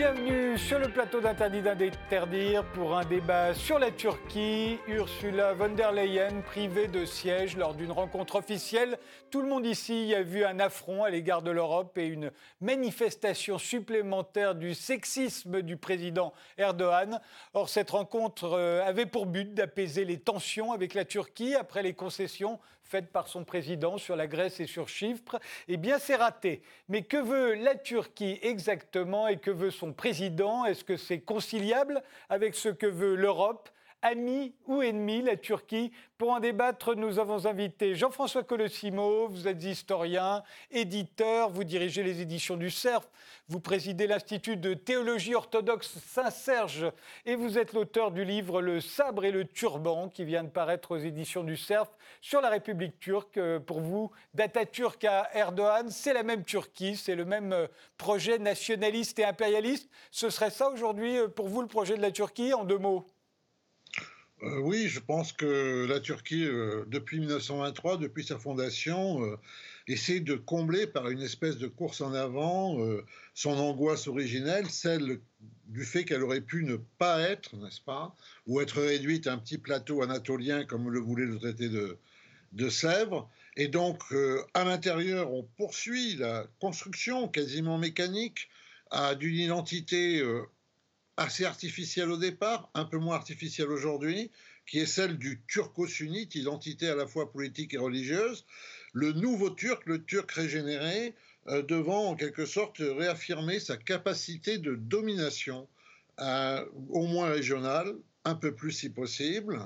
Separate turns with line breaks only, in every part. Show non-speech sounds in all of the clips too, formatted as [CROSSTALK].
bienvenue sur le plateau d'Interdit d'interdire pour un débat sur la Turquie. Ursula von der Leyen privée de siège lors d'une rencontre officielle. Tout le monde ici a vu un affront à l'égard de l'Europe et une manifestation supplémentaire du sexisme du président Erdogan. Or, cette rencontre euh, avait pour but d'apaiser les tensions avec la Turquie après les concessions faites par son président sur la Grèce et sur Chypre. Eh bien, c'est raté. Mais que veut la Turquie exactement et que veut son président? Est-ce que c'est conciliable avec ce que veut l'Europe? Ami ou ennemi, la Turquie Pour en débattre, nous avons invité Jean-François Colossimo. Vous êtes historien, éditeur, vous dirigez les éditions du CERF, vous présidez l'Institut de théologie orthodoxe Saint-Serge et vous êtes l'auteur du livre Le sabre et le turban qui vient de paraître aux éditions du CERF sur la République turque. Pour vous, d'Atatürk à Erdogan, c'est la même Turquie, c'est le même euh, projet nationaliste et impérialiste. Ce serait ça aujourd'hui euh, pour vous le projet de la Turquie en deux mots?
Euh, oui, je pense que la Turquie, euh, depuis 1923, depuis sa fondation, euh, essaie de combler par une espèce de course en avant son angoisse originelle, celle du fait qu'elle aurait pu ne pas être, n'est-ce pas, ou être réduite à un petit plateau anatolien comme le voulait le traité de, de Sèvres. Et donc, à l'intérieur, on poursuit la construction quasiment mécanique d'une identité assez artificielle au départ, un peu moins artificielle aujourd'hui, qui est celle du turco-sunnite, identité à la fois politique et religieuse, le nouveau turc, le turc régénéré, euh, devant en quelque sorte réaffirmer sa capacité de domination, euh, au moins régionale, un peu plus si possible.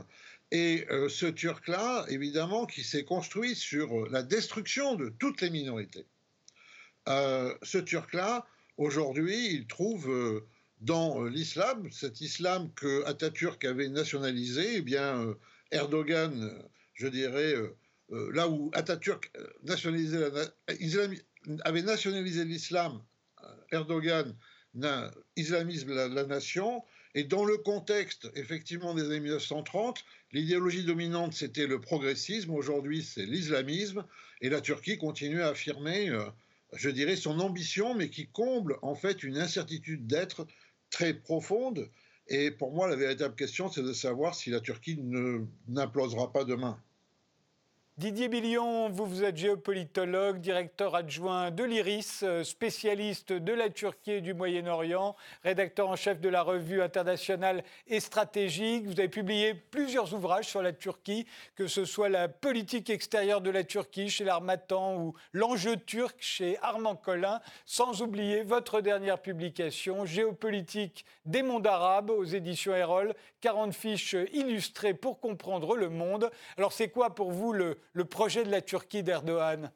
Et euh, ce turc-là, évidemment, qui s'est construit sur la destruction de toutes les minorités. ce turc-là, aujourd'hui, il trouve dans euh, l'islam, cet islam que Atatürk avait nationalisé, eh bien euh, Erdogan, euh, je dirais, là où Atatürk avait nationalisé l'islam, Erdogan islamisme la, la, nation, et dans le contexte effectivement des années 1930, l'idéologie dominante c'était le progressisme, aujourd'hui c'est l'islamisme, et la Turquie continue à affirmer, je dirais, son ambition, mais qui comble en fait une incertitude d'être très profonde. Et pour moi, la véritable question, c'est de savoir si la Turquie n'implosera pas demain.
Didier Billion, vous, êtes géopolitologue, directeur adjoint de l'IRIS, euh, spécialiste de la Turquie et du Moyen-Orient, rédacteur en chef de la revue internationale et stratégique. Vous avez publié plusieurs ouvrages sur la Turquie, que ce soit la politique extérieure de la Turquie chez l'Armatan ou l'enjeu turc chez Armand Collin, sans oublier votre dernière publication, Géopolitique des mondes arabes aux éditions Erol, 40 fiches illustrées pour comprendre le monde. Alors c'est quoi pour vous le le projet de la Turquie d'Erdogan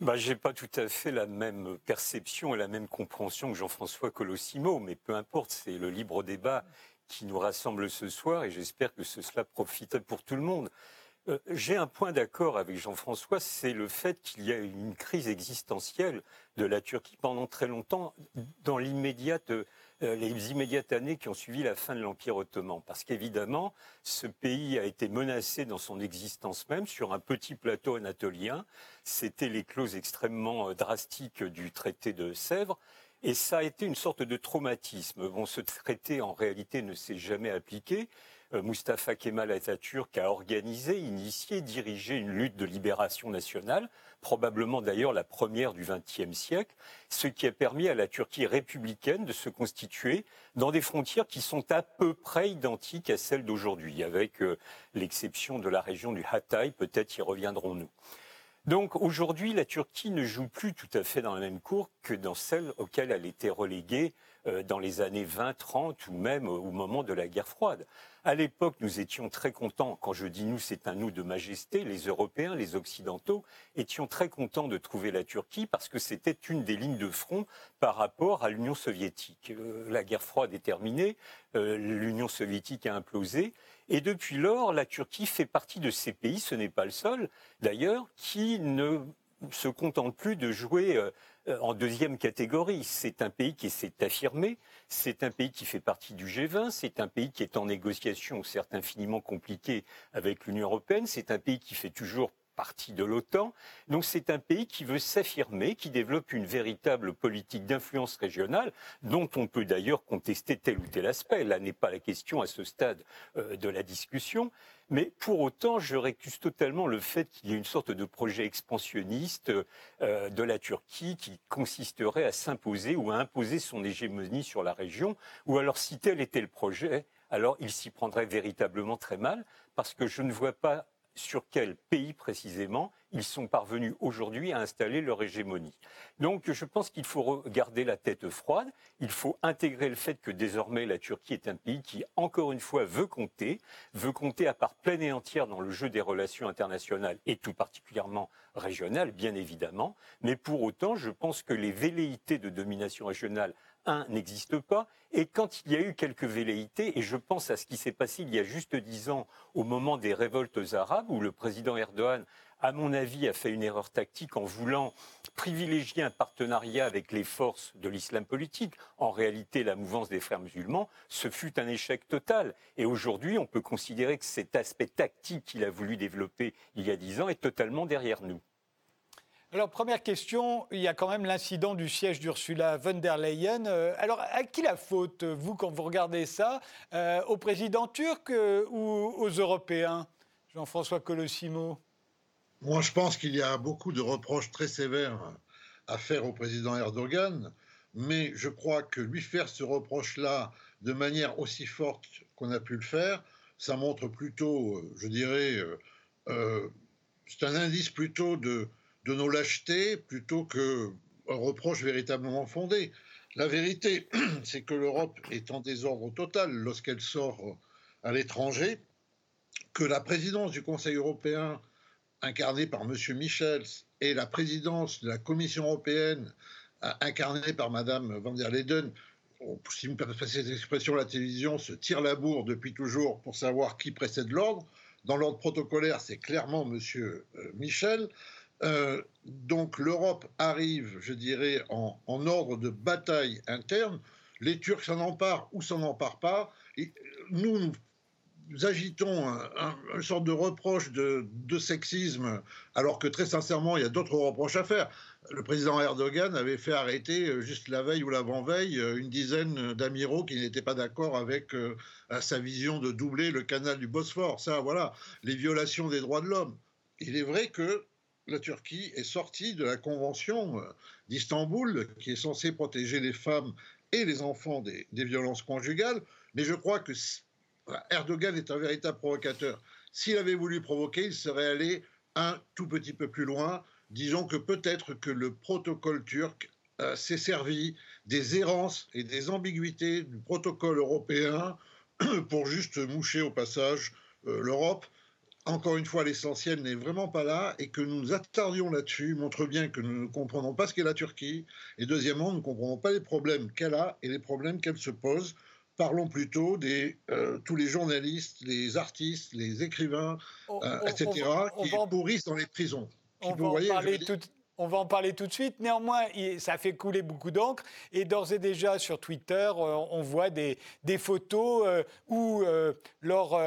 bah, Je n'ai pas tout à fait la même perception et la même compréhension que Jean-François Colossimo, mais peu importe, c'est le libre débat qui nous rassemble ce soir et j'espère que cela profite pour tout le monde. Euh, j'ai un point d'accord avec Jean-François, c'est le fait qu'il y a une crise existentielle de la Turquie pendant très longtemps dans l'immédiate les immédiates années qui ont suivi la fin de l'Empire ottoman. Parce qu'évidemment, ce pays a été menacé dans son existence même sur un petit plateau anatolien. C'était les clauses extrêmement euh, drastiques du traité de Sèvres. Et ça a été une sorte de traumatisme. Bon, ce traité, en réalité, ne s'est jamais appliqué. Euh, Mustafa Kemal Atatürk a organisé, initié, dirigé une lutte de libération nationale, probablement d'ailleurs la première du XXe siècle, ce qui a permis à la Turquie républicaine de se constituer dans des frontières qui sont à peu près identiques à celles d'aujourd'hui, avec euh, l'exception de la région du Hatay, peut-être y reviendrons-nous. Donc aujourd'hui, la Turquie ne joue plus tout à fait dans la même cour que dans celle auxquelles elle était reléguée dans les années 20-30 ou même au moment de la guerre froide. À l'époque, nous étions très contents, quand je dis nous, c'est un nous de majesté, les Européens, les Occidentaux, étions très contents de trouver la Turquie parce que c'était une des lignes de front par rapport à l'Union soviétique. Euh, la guerre froide est terminée, euh, l'Union soviétique a implosé, et depuis lors, la Turquie fait partie de ces pays, ce n'est pas le seul d'ailleurs, qui ne se contente plus de jouer euh, en deuxième catégorie. C'est un pays qui s'est affirmé, c'est un pays qui fait partie du G20, c'est un pays qui est en négociation, certes infiniment compliquée, avec l'Union européenne, c'est un pays qui fait toujours partie de l'OTAN. Donc c'est un pays qui veut s'affirmer, qui développe une véritable politique d'influence régionale, dont on peut d'ailleurs contester tel ou tel aspect. Là n'est pas la question à ce stade euh, de la discussion. Mais pour autant, je récuse totalement le fait qu'il y ait une sorte de projet expansionniste euh, de la Turquie qui consisterait à s'imposer ou à imposer son hégémonie sur la région, ou alors si tel était le projet, alors il s'y prendrait véritablement très mal, parce que je ne vois pas sur quel pays précisément ils sont parvenus aujourd'hui à installer leur hégémonie. Donc je pense qu'il faut garder la tête froide, il faut intégrer le fait que désormais la Turquie est un pays qui, encore une fois, veut compter, veut compter à part pleine et entière dans le jeu des relations internationales et tout particulièrement régionales, bien évidemment, mais pour autant, je pense que les velléités de domination régionale un, n'existe pas. Et quand il y a eu quelques velléités, et je pense à ce qui s'est passé il y a juste dix ans au moment des révoltes arabes, où le président Erdogan, à mon avis, a fait une erreur tactique en voulant privilégier un partenariat avec les forces de l'islam politique. En réalité, la mouvance des frères musulmans, ce fut un échec total. Et aujourd'hui, on peut considérer que cet aspect tactique qu'il a voulu développer il y a dix ans est totalement derrière nous.
Alors, première question, il y a quand même l'incident du siège d'Ursula von der Leyen. Euh, alors, à qui la faute, vous, quand vous regardez ça? Euh, Au président turc euh, ou aux Européens? Jean-François Colossimo
Moi, je pense qu'il y a beaucoup de reproches très sévères à faire au président Erdogan, mais je crois que lui faire ce reproche-là de manière aussi forte qu'on a pu le faire, ça montre plutôt, je dirais, c'est un indice plutôt de de nos lâchetés plutôt qu'un reproche véritablement fondé. La vérité, [CLEARS THROAT] c'est que l'Europe est en désordre total lorsqu'elle sort à l'étranger, que la présidence du Conseil européen, incarnée par M. Michel, et la présidence de la Commission européenne, incarnée par Mme van der Leyen, si vous me permettez cette expression, la télévision se tire la bourre depuis toujours pour savoir qui précède l'ordre. Dans l'ordre protocolaire, c'est clairement M. Euh, Michel. Euh, donc l'Europe arrive, je dirais, en, ordre de bataille interne. Les Turcs s'en emparent ou s'en emparent pas. Et nous, agitons un, une sorte de reproche de, sexisme, alors que très sincèrement, il y a d'autres reproches à faire. Le président Erdogan avait fait arrêter, euh, juste la veille ou l'avant-veille, euh, une dizaine d'amiraux qui n'étaient pas d'accord avec sa vision de doubler le canal du Bosphore. Ça, voilà, les violations des droits de l'homme. Il est vrai que la Turquie est sortie de la Convention euh, d'Istanbul, qui est censée protéger les femmes et les enfants des, violences conjugales. Mais je crois que Erdogan est un véritable provocateur. S'il avait voulu provoquer, il serait allé un tout petit peu plus loin. Disons que peut-être que le protocole turc euh, s'est servi des errances et des ambiguïtés du protocole européen [CLEARS THROAT] pour juste moucher au passage euh, l'Europe encore une fois, l'essentiel n'est vraiment pas là et que nous nous attardions là-dessus montre bien que nous ne comprenons pas ce qu'est la Turquie et deuxièmement, nous ne comprenons pas les problèmes qu'elle a et les problèmes qu'elle se pose. Parlons plutôt de euh, tous les journalistes, les artistes, les écrivains, euh, etc., qui pourrissent dans les prisons.
On va, en parler tout, on va en parler tout de suite. Néanmoins, ça fait couler beaucoup d'encre. Et d'ores et déjà, sur Twitter, euh, on voit des, photos où, lors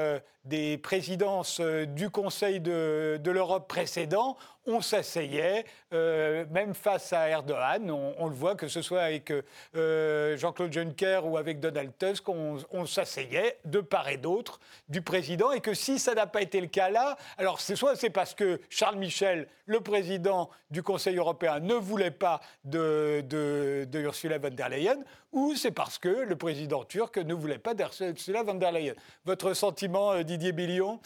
des présidences euh, du Conseil de, l'Europe précédent, on s'asseyait, euh, même face à Erdogan, on, le voit, que ce soit avec euh, Jean-Claude Juncker ou avec Donald Tusk, on, s'asseyait de part et d'autre du président, et que si ça n'a pas été le cas là, alors c'est soit c'est parce que Charles Michel, le président du Conseil européen, ne voulait pas de, Ursula von der Leyen, ou c'est parce que le président turc ne voulait pas d'Ursula von der Leyen. Votre sentiment, euh, Didier Billion?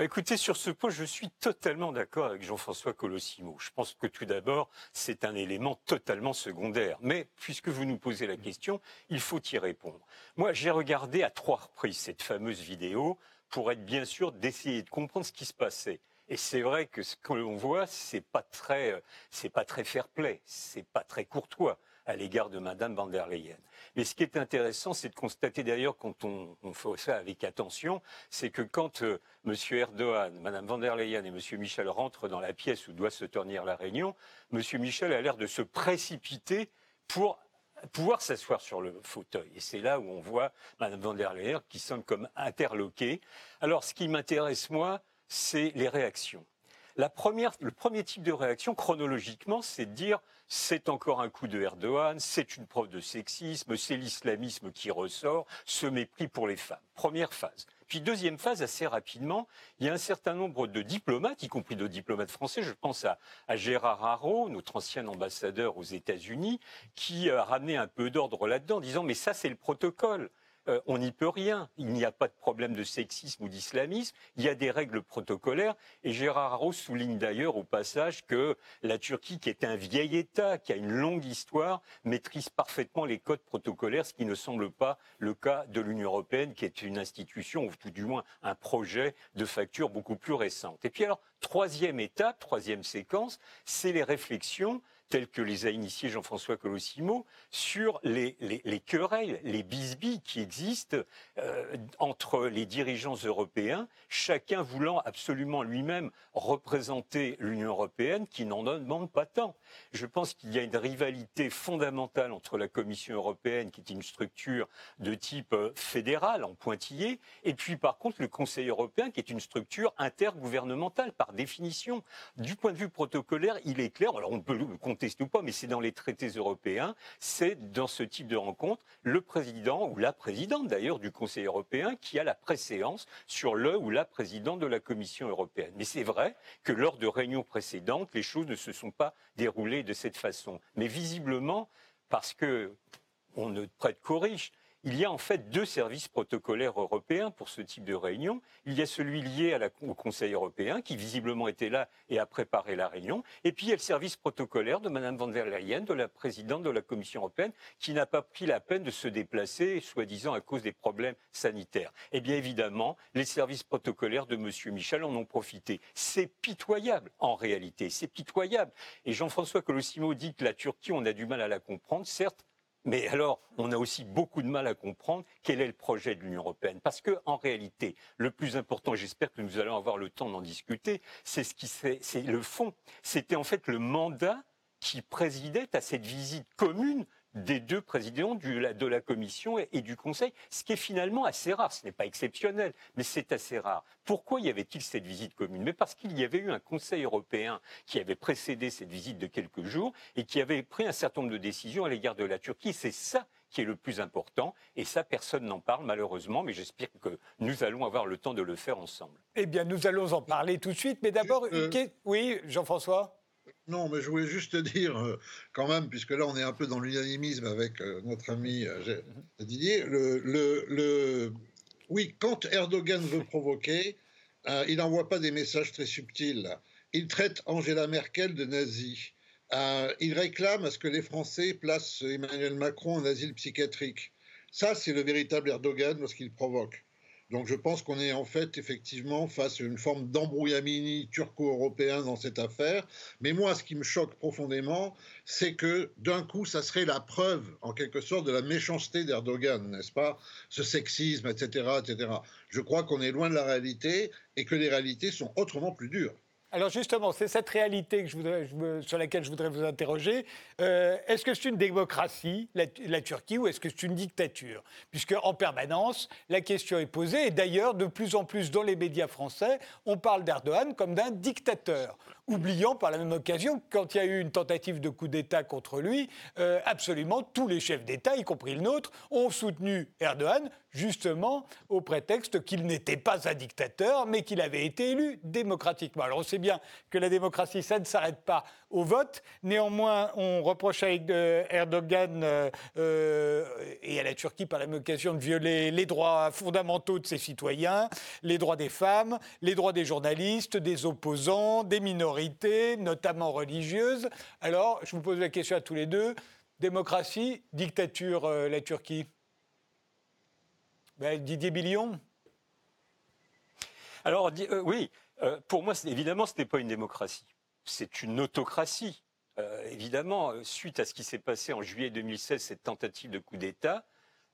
Bah, écoutez, sur ce point, je suis totalement d'accord avec Jean-François Colossimo. Je pense que tout d'abord, c'est un élément totalement secondaire. Mais puisque vous nous posez la question, il faut y répondre. Moi, j'ai regardé à trois reprises cette fameuse vidéo pour être bien sûr d'essayer de comprendre ce qui se passait. Et c'est vrai que ce que l'on voit, c'est pas très, euh, c'est pas très fair-play, c'est pas très courtois à l'égard de Madame van der Leyen. Mais ce qui est intéressant, c'est de constater d'ailleurs, quand on, fait ça avec attention, c'est que quand euh, M. Erdogan, Mme van der Leyen et M. Michel rentrent dans la pièce où doit se tenir la réunion, M. Michel a l'air de se précipiter pour pouvoir s'asseoir sur le fauteuil. Et c'est là où on voit Mme van der Leyen qui semble comme interloquée. Alors, ce qui m'intéresse, moi, c'est les réactions. La première, le premier type de réaction, chronologiquement, c'est de dire c'est encore un coup de Erdogan, c'est une preuve de sexisme, c'est l'islamisme qui ressort, ce mépris pour les femmes. Première phase. Puis deuxième phase, assez rapidement, il y a un certain nombre de diplomates, y compris de diplomates français, je pense à, Gérard Haro, notre ancien ambassadeur aux États-Unis, qui a ramené un peu d'ordre là-dedans, disant mais ça c'est le protocole. Euh, on n'y peut rien. Il n'y a pas de problème de sexisme ou d'islamisme. Il y a des règles protocolaires. Et Gérard Haro souligne d'ailleurs au passage que la Turquie, qui est un vieil État, qui a une longue histoire, maîtrise parfaitement les codes protocolaires, ce qui ne semble pas le cas de l'Union européenne, qui est une institution, ou tout du moins un projet de facture beaucoup plus récente. Et puis alors, troisième étape, troisième séquence, c'est les réflexions tels que les a initiés Jean-François Colossimo, sur les, querelles, les bisbilles qui existent euh, entre les dirigeants européens, chacun voulant absolument lui-même représenter l'Union européenne qui n'en demande pas tant. Je pense qu'il y a une rivalité fondamentale entre la Commission européenne, qui est une structure de type euh, fédéral en pointillé, et puis par contre le Conseil européen, qui est une structure intergouvernementale par définition. Du point de vue protocolaire, il est clair, alors on peut le pas, mais c'est dans les traités européens, c'est dans ce type de rencontre le président ou la présidente d'ailleurs du Conseil européen qui a la préséance sur le ou la présidente de la Commission européenne. Mais c'est vrai que lors de réunions précédentes, les choses ne se sont pas déroulées de cette façon. Mais visiblement, parce que on ne prête qu'aux riches, il y a en fait deux services protocolaires européens pour ce type de réunion. Il y a celui lié au Conseil européen, qui visiblement était là et a préparé la réunion. Et puis il y a le service protocolaire de Mme von der Leyen, de la présidente de la Commission européenne, qui n'a pas pris la peine de se déplacer, soi-disant à cause des problèmes sanitaires. Eh bien évidemment, les services protocolaires de M. Michel en ont profité. C'est pitoyable, en réalité, c'est pitoyable. Et Jean-François Colossimo dit que la Turquie, on a du mal à la comprendre. Certes, mais alors, on a aussi beaucoup de mal à comprendre quel est le projet de l'Union européenne. Parce que, en réalité, le plus important, j'espère que nous allons avoir le temps d'en discuter, c'est c'est le fond. C'était en fait le mandat qui présidait à cette visite commune des deux présidents de la Commission et, du Conseil, ce qui est finalement assez rare. Ce n'est pas exceptionnel, mais c'est assez rare. Pourquoi y avait-il cette visite commune? Mais parce qu'il y avait eu un Conseil européen qui avait précédé cette visite de quelques jours et qui avait pris un certain nombre de décisions à l'égard de la Turquie. C'est ça qui est le plus important. Et ça, personne n'en parle malheureusement, mais j'espère que nous allons avoir le temps de le faire ensemble.
Eh bien, nous allons en parler tout de suite. Mais d'abord, euh, oui, Jean-François?
Non, mais je voulais juste [LAUGHS] dire, euh, quand même, puisque là on est un peu dans l'unanimisme avec euh, notre ami euh, Didier, le, oui, quand Erdogan veut [LAUGHS] provoquer, il n'envoie pas des messages très subtils. Il traite Angela Merkel de nazi. il réclame à ce que les Français placent Emmanuel Macron en asile psychiatrique. Ça, c'est le véritable Erdogan lorsqu'il provoque. Donc je pense qu'on est en fait effectivement face à une forme d'embrouillamini turco-européen dans cette affaire. Mais moi, ce qui me choque profondément, c'est que d'un coup, ça serait la preuve, en quelque sorte, de la méchanceté d'Erdogan, n'est-ce pas? Ce sexisme, etc., etc. Je crois qu'on est loin de la réalité et que les réalités sont autrement plus dures.
Alors justement, c'est cette réalité que sur laquelle je voudrais vous interroger. Euh, est-ce que c'est une démocratie, la, Turquie, ou est-ce que c'est une dictature? Puisque en permanence, la question est posée, et d'ailleurs, de plus en plus dans les médias français, on parle d'Erdogan comme d'un dictateur. Oubliant par la même occasion quand il y a eu une tentative de coup d'État contre lui, euh, absolument tous les chefs d'État, y compris le nôtre, ont soutenu Erdogan, justement au prétexte qu'il n'était pas un dictateur, mais qu'il avait été élu démocratiquement. Alors on sait bien que la démocratie, ça ne s'arrête pas au vote. Néanmoins, on reproche à euh, Erdogan euh, et à la Turquie par la même occasion de violer les droits fondamentaux de ses citoyens, les droits des femmes, les droits des journalistes, des opposants, des minorités notamment religieuses. Alors, je vous pose la question à tous les deux. Démocratie, dictature, euh, la Turquie? Ben, Didier Billion
Alors, euh, oui, euh, pour moi, évidemment, ce n'est pas une démocratie. C'est une autocratie. évidemment, suite à ce qui s'est passé en juillet 2016, cette tentative de coup d'État,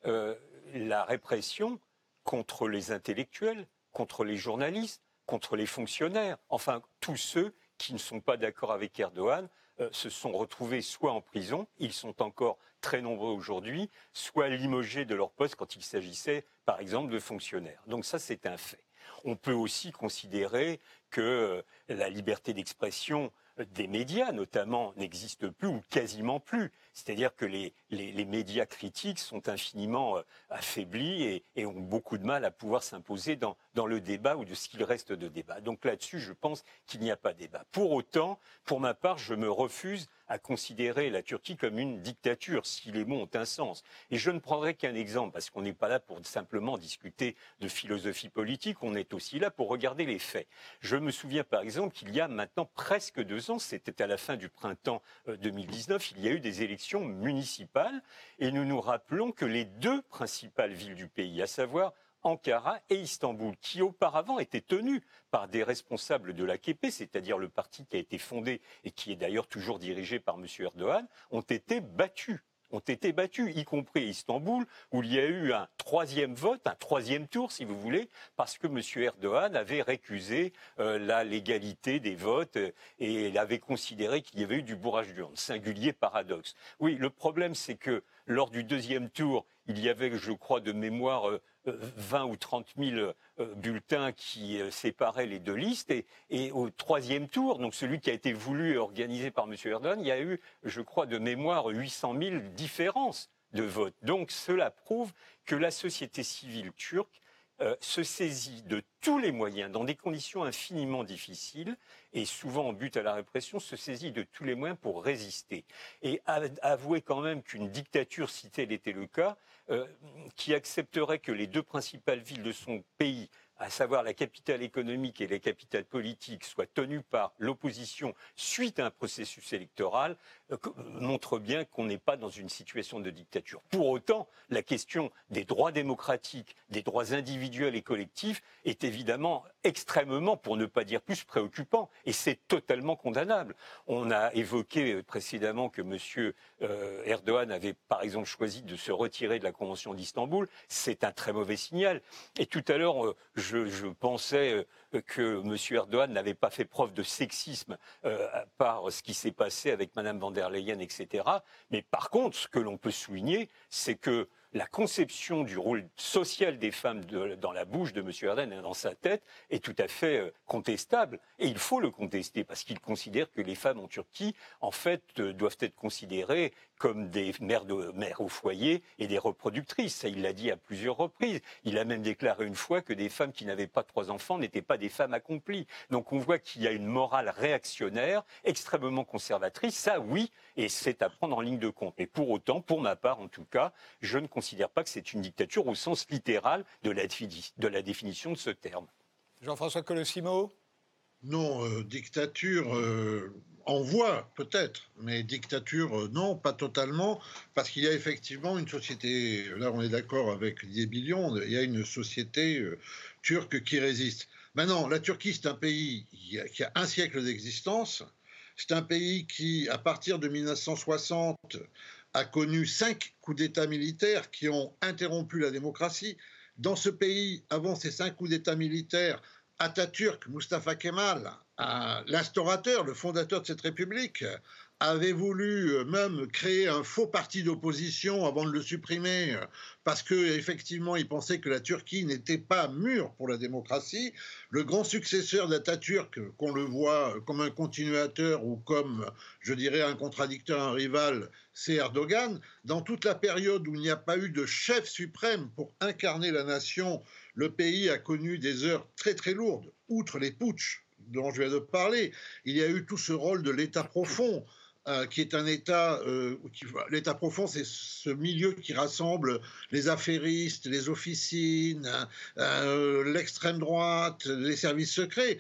la répression contre les intellectuels, contre les journalistes, contre les fonctionnaires, enfin tous ceux qui ne sont pas d'accord avec Erdogan euh, se sont retrouvés soit en prison, ils sont encore très nombreux aujourd'hui, soit limogés de leur poste quand il s'agissait, par exemple, de fonctionnaires. Donc ça, c'est un fait. On peut aussi considérer que la liberté d'expression des médias, notamment, n'existe plus ou quasiment plus. C'est-à-dire que les, les, médias critiques sont infiniment euh, affaiblis et, ont beaucoup de mal à pouvoir s'imposer dans, dans le débat ou de ce qu'il reste de débat. Donc là-dessus, je pense qu'il n'y a pas débat. Pour autant, pour ma part, je me refuse à considérer la Turquie comme une dictature, si les mots ont un sens. Et je ne prendrai qu'un exemple, parce qu'on n'est pas là pour simplement discuter de philosophie politique, on est aussi là pour regarder les faits. Je me souviens par exemple qu'il y a maintenant presque deux ans, c'était à la fin du printemps 2019, euh, il y a eu des élections municipales et nous nous rappelons que les deux principales villes du pays, à savoir Ankara et Istanbul, qui auparavant étaient tenues par des responsables de l'AKP, c'est-à-dire le parti qui a été fondé et qui est d'ailleurs toujours dirigé par M. Erdogan, ont été battues ont été battus, y compris à Istanbul, où il y a eu un troisième vote, un troisième tour, si vous voulez, parce que M. Erdogan avait récusé euh, la légalité des votes et il avait considéré qu'il y avait eu du bourrage d'urne. Singulier paradoxe. Oui, le problème, c'est que lors du deuxième tour, il y avait, je crois, de mémoire, euh, 20 ou 30 000 euh, bulletins qui euh, séparaient les deux listes. Et, au troisième tour, donc celui qui a été voulu et organisé par M. Erdogan, il y a eu, je crois, de mémoire 800 000 différences de vote. Donc cela prouve que la société civile turque euh, se saisit de tous les moyens, dans des conditions infiniment difficiles, et souvent en but à la répression, se saisit de tous les moyens pour résister. Et avouer quand même qu'une dictature, si tel était le cas, euh, qui accepterait que les deux principales villes de son pays à savoir la capitale économique et la capitale politique, soient tenues par l'opposition suite à un processus électoral, euh, montre bien qu'on n'est pas dans une situation de dictature. Pour autant, la question des droits démocratiques, des droits individuels et collectifs est évidemment extrêmement, pour ne pas dire plus, préoccupant, et c'est totalement condamnable. On a évoqué euh, précédemment que M. Euh, Erdogan avait, par exemple, choisi de se retirer de la Convention d'Istanbul. C'est un très mauvais signal. Et tout à l'heure, je, pensais euh, que M. Erdogan n'avait pas fait preuve de sexisme euh, par ce qui s'est passé avec Mme van der Leyen, etc. Mais par contre, ce que l'on peut souligner, c'est que la conception du rôle social des femmes dans la bouche de M. Erdogan et dans sa tête est tout à fait euh, contestable. Et il faut le contester parce qu'il considère que les femmes en Turquie, en fait, doivent être considérées comme des mères, de, mères au foyer et des reproductrices. Ça, il l'a dit à plusieurs reprises. Il a même déclaré une fois que des femmes qui n'avaient pas trois enfants n'étaient pas des femmes accomplies. Donc on voit qu'il y a une morale réactionnaire, extrêmement conservatrice. Ça, oui, et c'est à prendre en ligne de compte. Mais pour autant, pour ma part en tout cas, je ne considère pas que c'est une dictature au sens littéral de la, de la définition de ce terme.
Jean-François Colossimo
Non, euh, dictature, euh, en voie peut-être, mais dictature, euh, non, pas totalement, parce qu'il y a effectivement une société, là on est d'accord avec Didier Billion, il y a une société euh, turque qui résiste. Maintenant, la Turquie, c'est un pays qui a, qui a un siècle d'existence, c'est un pays qui, à partir de 1960, a connu cinq coups d'État militaires qui ont interrompu la démocratie. Dans ce pays, avant ces cinq coups d'État militaires, Atatürk, Mustafa Kemal, l'instaurateur, le fondateur de cette république, avait voulu euh, même créer un faux parti d'opposition avant de le supprimer, euh, parce qu'effectivement, il pensait que la Turquie n'était pas mûre pour la démocratie. Le grand successeur d'Atatürk, qu'on le voit comme un continuateur ou comme, je dirais, un contradicteur, un rival, c'est Erdogan. Dans toute la période où il n'y a pas eu de chef suprême pour incarner la nation, le pays a connu des heures très très lourdes, outre les putschs dont je viens de parler. Il y a eu tout ce rôle de l'État profond. Euh, qui est un État, euh, l'État profond, c'est ce milieu qui rassemble les affairistes, les officines, euh, l'extrême droite, les services secrets.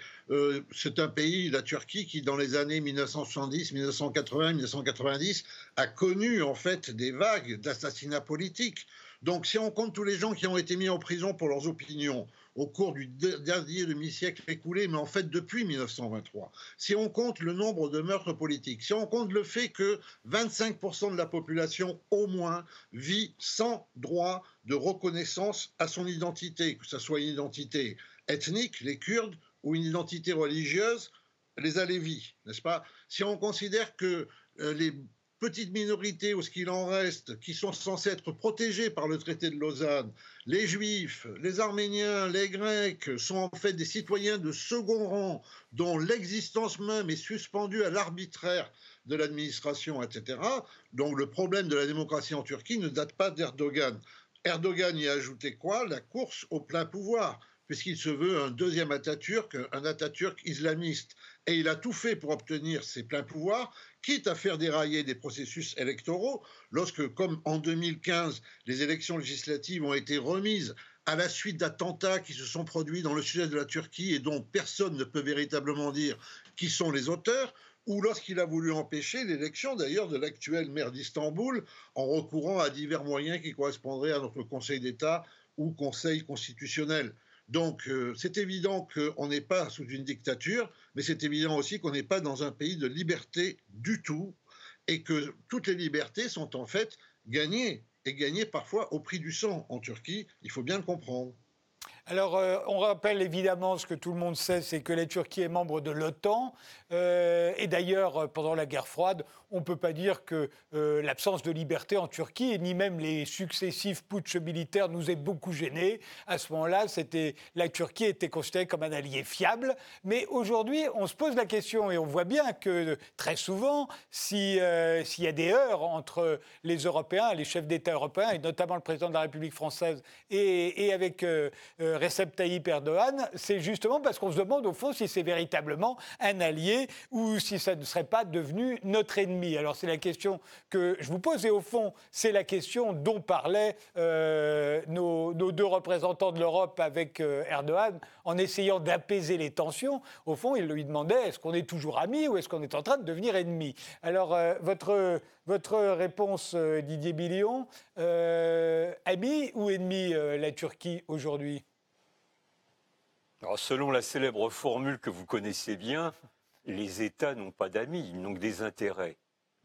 c'est un pays, la Turquie, qui dans les années 1970, 1980, 1990 a connu en fait des vagues d'assassinats politiques. Donc si on compte tous les gens qui ont été mis en prison pour leurs opinions, au cours du dernier demi-siècle écoulé, mais en fait depuis 1923. Si on compte le nombre de meurtres politiques, si on compte le fait que 25% de la population au moins vit sans droit de reconnaissance à son identité, que ce soit une identité ethnique, les Kurdes, ou une identité religieuse, les Alévis, n'est-ce pas? Si on considère que euh, les petite minorité ou ce qu'il en reste, qui sont censés être protégés par le traité de Lausanne, les Juifs, les Arméniens, les Grecs, sont en fait des citoyens de second rang dont l'existence même est suspendue à l'arbitraire de l'administration, etc. Donc le problème de la démocratie en Turquie ne date pas d'Erdogan. Erdogan y a ajouté quoi? La course au plein pouvoir puisqu'il se veut un deuxième Atatürk, un Atatürk islamiste. Et il a tout fait pour obtenir ses pleins pouvoirs, quitte à faire dérailler des processus électoraux, lorsque, comme en 2015, les élections législatives ont été remises à la suite d'attentats qui se sont produits dans le sud-est de la Turquie et dont personne ne peut véritablement dire qui sont les auteurs, ou lorsqu'il a voulu empêcher l'élection d'ailleurs de l'actuel maire d'Istanbul en recourant à divers moyens qui correspondraient à notre Conseil d'État ou Conseil constitutionnel. Donc euh, c'est évident qu'on n'est pas sous une dictature, mais c'est évident aussi qu'on n'est pas dans un pays de liberté du tout, et que toutes les libertés sont en fait gagnées, et gagnées parfois au prix du sang en Turquie, il faut bien le comprendre.
Alors, euh, on rappelle évidemment ce que tout le monde sait, c'est que la Turquie est membre de l'OTAN. Euh, et d'ailleurs, pendant la guerre froide, on ne peut pas dire que euh, l'absence de liberté en Turquie, ni même les successifs putsch militaires, nous aient beaucoup gênés. À ce moment-là, la Turquie était considérée comme un allié fiable. Mais aujourd'hui, on se pose la question, et on voit bien que très souvent, s'il y a des heurts entre les Européens, les chefs d'État européens, et notamment le président de la République française, et, et avec Recep Tayyip Erdogan, c'est justement parce qu'on se demande au fond si c'est véritablement un allié ou si ça ne serait pas devenu notre ennemi. Alors c'est la question que je vous pose et au fond c'est la question dont parlaient euh, nos, deux représentants de l'Europe avec euh, Erdogan en essayant d'apaiser les tensions. Au fond, ils lui demandaient est-ce qu'on est toujours amis ou est-ce qu'on est en train de devenir ennemis? Alors euh, votre, votre réponse, Didier Billion, ami ou ennemi la Turquie aujourd'hui?
Selon la célèbre formule que vous connaissez bien, les États n'ont pas d'amis, ils n'ont que des intérêts.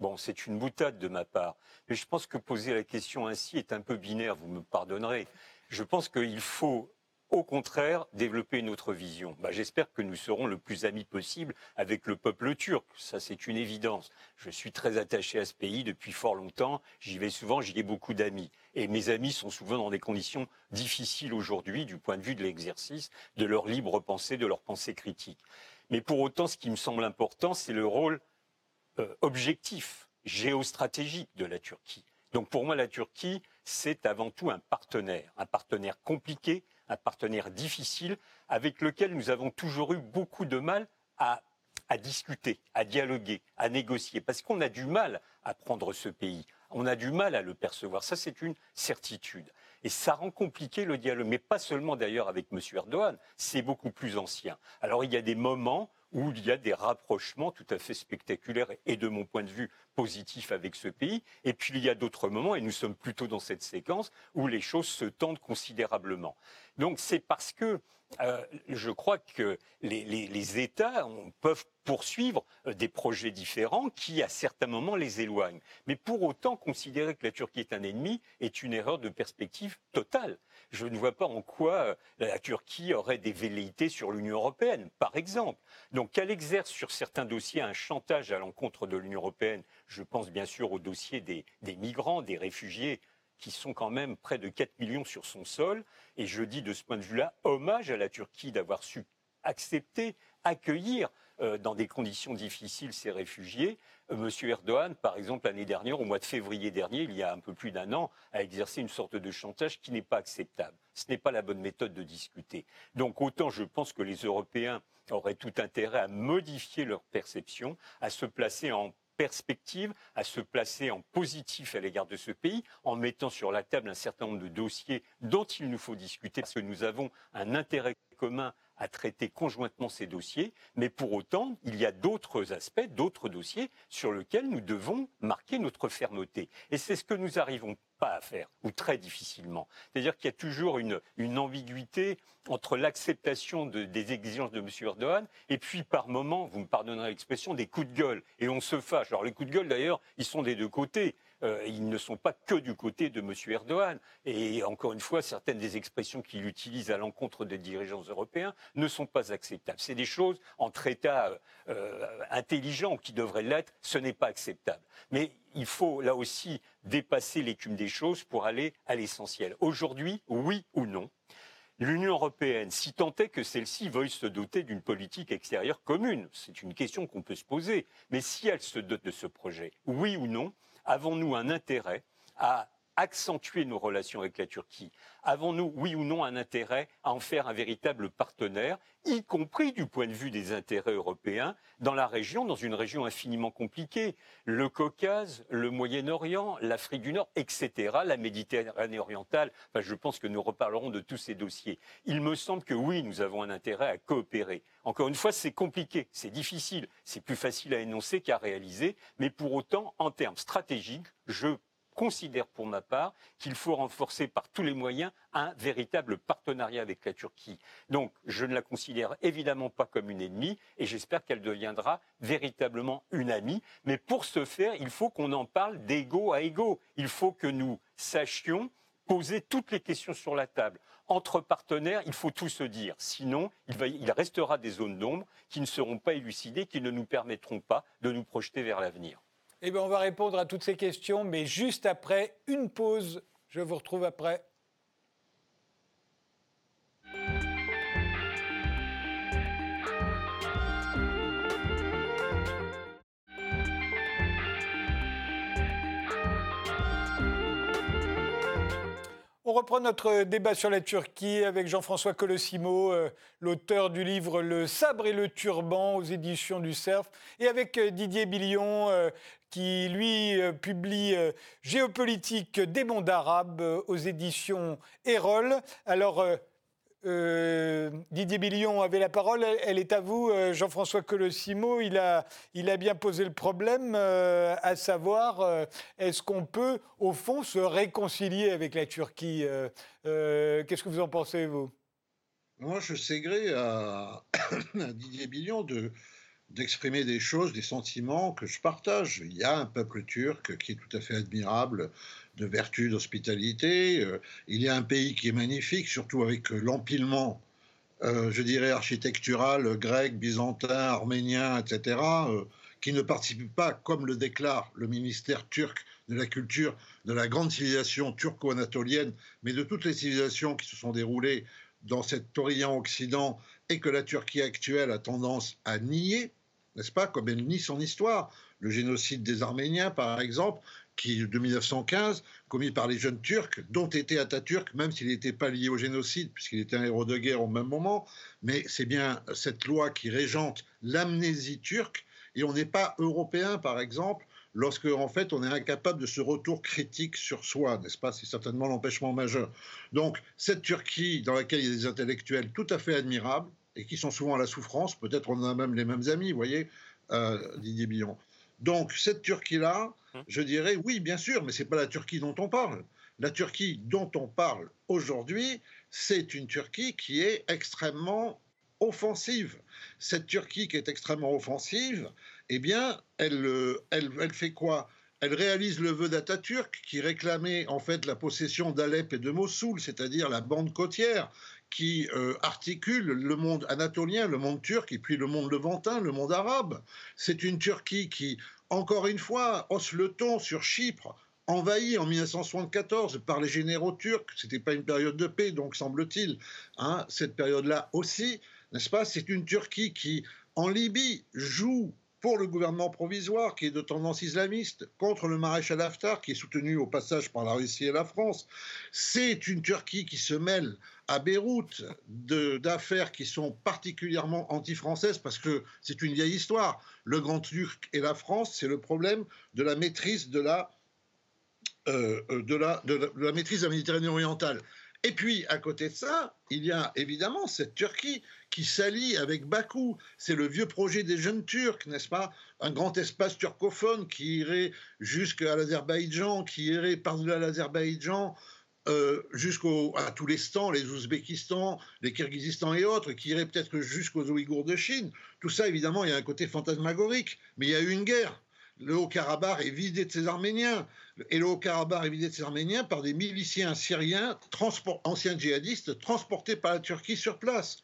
Bon, c'est une boutade de ma part, mais je pense que poser la question ainsi est un peu binaire, vous me pardonnerez. Je pense qu'il faut au contraire développer une autre vision. Bah, j'espère que nous serons le plus amis possible avec le peuple turc. Ça, c'est une évidence. Je suis très attaché à ce pays depuis fort longtemps. J'y vais souvent, j'y ai beaucoup d'amis. Et mes amis sont souvent dans des conditions difficiles aujourd'hui du point de vue de l'exercice de leur libre pensée, de leur pensée critique. Mais pour autant, ce qui me semble important, c'est le rôle euh, objectif, géostratégique de la Turquie. Donc pour moi, la Turquie, c'est avant tout un partenaire, un partenaire compliqué, un partenaire difficile avec lequel nous avons toujours eu beaucoup de mal à, discuter, à dialoguer, à négocier, parce qu'on a du mal à prendre ce pays, on a du mal à le percevoir. Ça, c'est une certitude. Et ça rend compliqué le dialogue, mais pas seulement d'ailleurs avec M. Erdogan, c'est beaucoup plus ancien. Alors il y a des moments où il y a des rapprochements tout à fait spectaculaires et de mon point de vue positifs avec ce pays. Et puis il y a d'autres moments, et nous sommes plutôt dans cette séquence, où les choses se tendent considérablement. Donc c'est parce que euh, je crois que les, États peuvent poursuivre euh, des projets différents qui, à certains moments, les éloignent. Mais pour autant, considérer que la Turquie est un ennemi est une erreur de perspective totale. Je ne vois pas en quoi euh, la Turquie aurait des velléités sur l'Union européenne, par exemple. Donc qu'elle exerce sur certains dossiers un chantage à l'encontre de l'Union européenne, je pense bien sûr au dossier des migrants, des réfugiés, qui sont quand même près de 4 millions sur son sol. Et je dis de ce point de vue-là, hommage à la Turquie d'avoir su accepter, accueillir euh, dans des conditions difficiles ces réfugiés. Monsieur Erdogan, par exemple, l'année dernière, au mois de février dernier, il y a un peu plus d'un an, a exercé une sorte de chantage qui n'est pas acceptable. Ce n'est pas la bonne méthode de discuter. Donc autant je pense que les Européens auraient tout intérêt à modifier leur perception, à se placer en perspective à se placer en positif à l'égard de ce pays, en mettant sur la table un certain nombre de dossiers dont il nous faut discuter, parce que nous avons un intérêt commun à traiter conjointement ces dossiers, mais pour autant, il y a d'autres aspects, d'autres dossiers sur lesquels nous devons marquer notre fermeté. Et c'est ce que nous n'arrivons pas à faire, ou très difficilement. C'est-à-dire qu'il y a toujours une, ambiguïté entre l'acceptation des exigences de M. Erdogan et puis par moments, vous me pardonnerez l'expression, des coups de gueule. Et on se fâche. Alors les coups de gueule, d'ailleurs, ils sont des deux côtés. Euh, ils ne sont pas que du côté de M. Erdogan. Et encore une fois, certaines des expressions qu'il utilise à l'encontre des dirigeants européens ne sont pas acceptables. C'est des choses entre États euh, intelligents qui devraient l'être, ce n'est pas acceptable. Mais il faut là aussi dépasser l'écume des choses pour aller à l'essentiel. Aujourd'hui, oui ou non, l'Union européenne, si tant est que celle-ci veuille se doter d'une politique extérieure commune, c'est une question qu'on peut se poser, mais si elle se dote de ce projet, oui ou non, avons-nous un intérêt à accentuer nos relations avec la Turquie Avons-nous, oui ou non, un intérêt à en faire un véritable partenaire, y compris du point de vue des intérêts européens, dans la région, dans une région infiniment compliquée? Le Caucase, le Moyen-Orient, l'Afrique du Nord, etc., la Méditerranée orientale. je pense que nous reparlerons de tous ces dossiers. Il me semble que oui, nous avons un intérêt à coopérer. Encore une fois, c'est compliqué, c'est difficile, c'est plus facile à énoncer qu'à réaliser, mais pour autant, en termes stratégiques, je considère pour ma part qu'il faut renforcer par tous les moyens un véritable partenariat avec la Turquie. Donc, je ne la considère évidemment pas comme une ennemie et j'espère qu'elle deviendra véritablement une amie. Mais pour ce faire, il faut qu'on en parle d'égo à égo. Il faut que nous sachions poser toutes les questions sur la table. Entre partenaires, il faut tout se dire. Sinon, il restera des zones d'ombre qui ne seront pas élucidées, qui ne nous permettront pas de nous projeter vers l'avenir.
Eh bien, on va répondre à toutes ces questions, mais juste après une pause. Je vous retrouve après. On reprend notre débat sur la Turquie avec Jean-François Colossimo, euh, l'auteur du livre Le sabre et le turban aux éditions du Cerf, et avec euh, Didier Billion, euh, qui lui publie Géopolitique des mondes arabes aux éditions Erol. Alors, euh, Didier Billion avait la parole, elle, est à vous. Euh, Jean-François Colossimo, il a, il a bien posé le problème, euh, à savoir, est-ce qu'on peut, au fond, se réconcilier avec la Turquie Qu'est-ce que vous en pensez, vous?
Moi, je sais gré [COUGHS] à, Didier Billion de, d'exprimer des choses, des sentiments que je partage. Il y a un peuple turc qui est tout à fait admirable, de vertu, d'hospitalité. Euh, il y a un pays qui est magnifique, surtout avec euh, l'empilement, euh, je dirais, architectural grec, byzantin, arménien, etc., qui ne participe pas, comme le déclare le ministère turc de la culture, de la grande civilisation turco-anatolienne, mais de toutes les civilisations qui se sont déroulées dans cet Orient-Occident et que la Turquie actuelle a tendance à nier, n'est-ce pas, comme elle nie son histoire. Le génocide des Arméniens, par exemple, qui, de 1915, commis par les jeunes Turcs, dont était Atatürk, même s'il n'était pas lié au génocide, puisqu'il était un héros de guerre au même moment. Mais c'est bien cette loi qui régente l'amnésie turque, et on n'est pas européen, par exemple, lorsque en fait on est incapable de ce retour critique sur soi, n'est-ce pas? C'est certainement l'empêchement majeur. Donc cette Turquie dans laquelle il y a des intellectuels tout à fait admirables et qui sont souvent à la souffrance, peut-être on a même les mêmes amis, vous voyez, euh, Didier Billon. Donc cette Turquie-là, hum. je dirais oui, bien sûr, mais ce n'est pas la Turquie dont on parle. La Turquie dont on parle aujourd'hui, c'est une Turquie qui est extrêmement offensive. Cette Turquie qui est extrêmement offensive, eh bien, elle, euh, elle, elle fait quoi? Elle réalise le vœu d'Atatürk qui réclamait en fait la possession d'Alep et de Mossoul, c'est-à-dire la bande côtière qui euh, articule le monde anatolien, le monde turc et puis le monde levantin, le monde arabe. C'est une Turquie qui, encore une fois, hausse le ton sur Chypre, envahie en 1974 par les généraux turcs. C'était pas une période de paix, donc semble-t-il. Hein, cette période-là aussi, n'est-ce pas? C'est une Turquie qui, en Libye, joue pour le gouvernement provisoire qui est de tendance islamiste, contre le maréchal Haftar qui est soutenu au passage par la Russie et la France. C'est une Turquie qui se mêle à Beyrouth d'affaires qui sont particulièrement anti-françaises parce que c'est une vieille histoire. Le Grand Turc et la France, c'est le problème de la maîtrise de la, euh, de la, de la maîtrise de la Méditerranée orientale. Et puis, à côté de ça, il y a évidemment cette Turquie qui s'allie avec Bakou. C'est le vieux projet des jeunes Turcs, n'est-ce pas? Un grand espace turcophone qui irait jusqu'à l'Azerbaïdjan, qui irait par-delà l'Azerbaïdjan euh, jusqu'à tous les stands, les Ouzbékistan, les Kirghizistan et autres, qui irait peut-être jusqu'aux Ouïghours de Chine. Tout ça, évidemment, il y a un côté fantasmagorique. Mais il y a eu une guerre le Haut-Karabakh est vidé de ses Arméniens. Et le Haut-Karabakh est vidé de ses Arméniens par des miliciens syriens, anciens djihadistes, transportés par la Turquie sur place.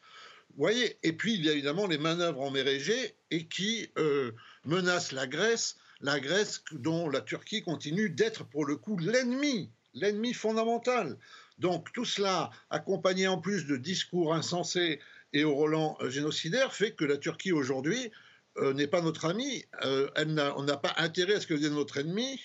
Vous voyez Et puis, il y a évidemment les manœuvres en mer Égée et qui euh, menacent la Grèce, la Grèce dont la Turquie continue d'être pour le coup l'ennemi, l'ennemi fondamental. Donc tout cela, accompagné en plus de discours insensés et au Roland euh, génocidaire, fait que la Turquie aujourd'hui euh, n'est pas notre amie. Euh, on n'a pas intérêt à ce qu'elle devienne notre ennemi,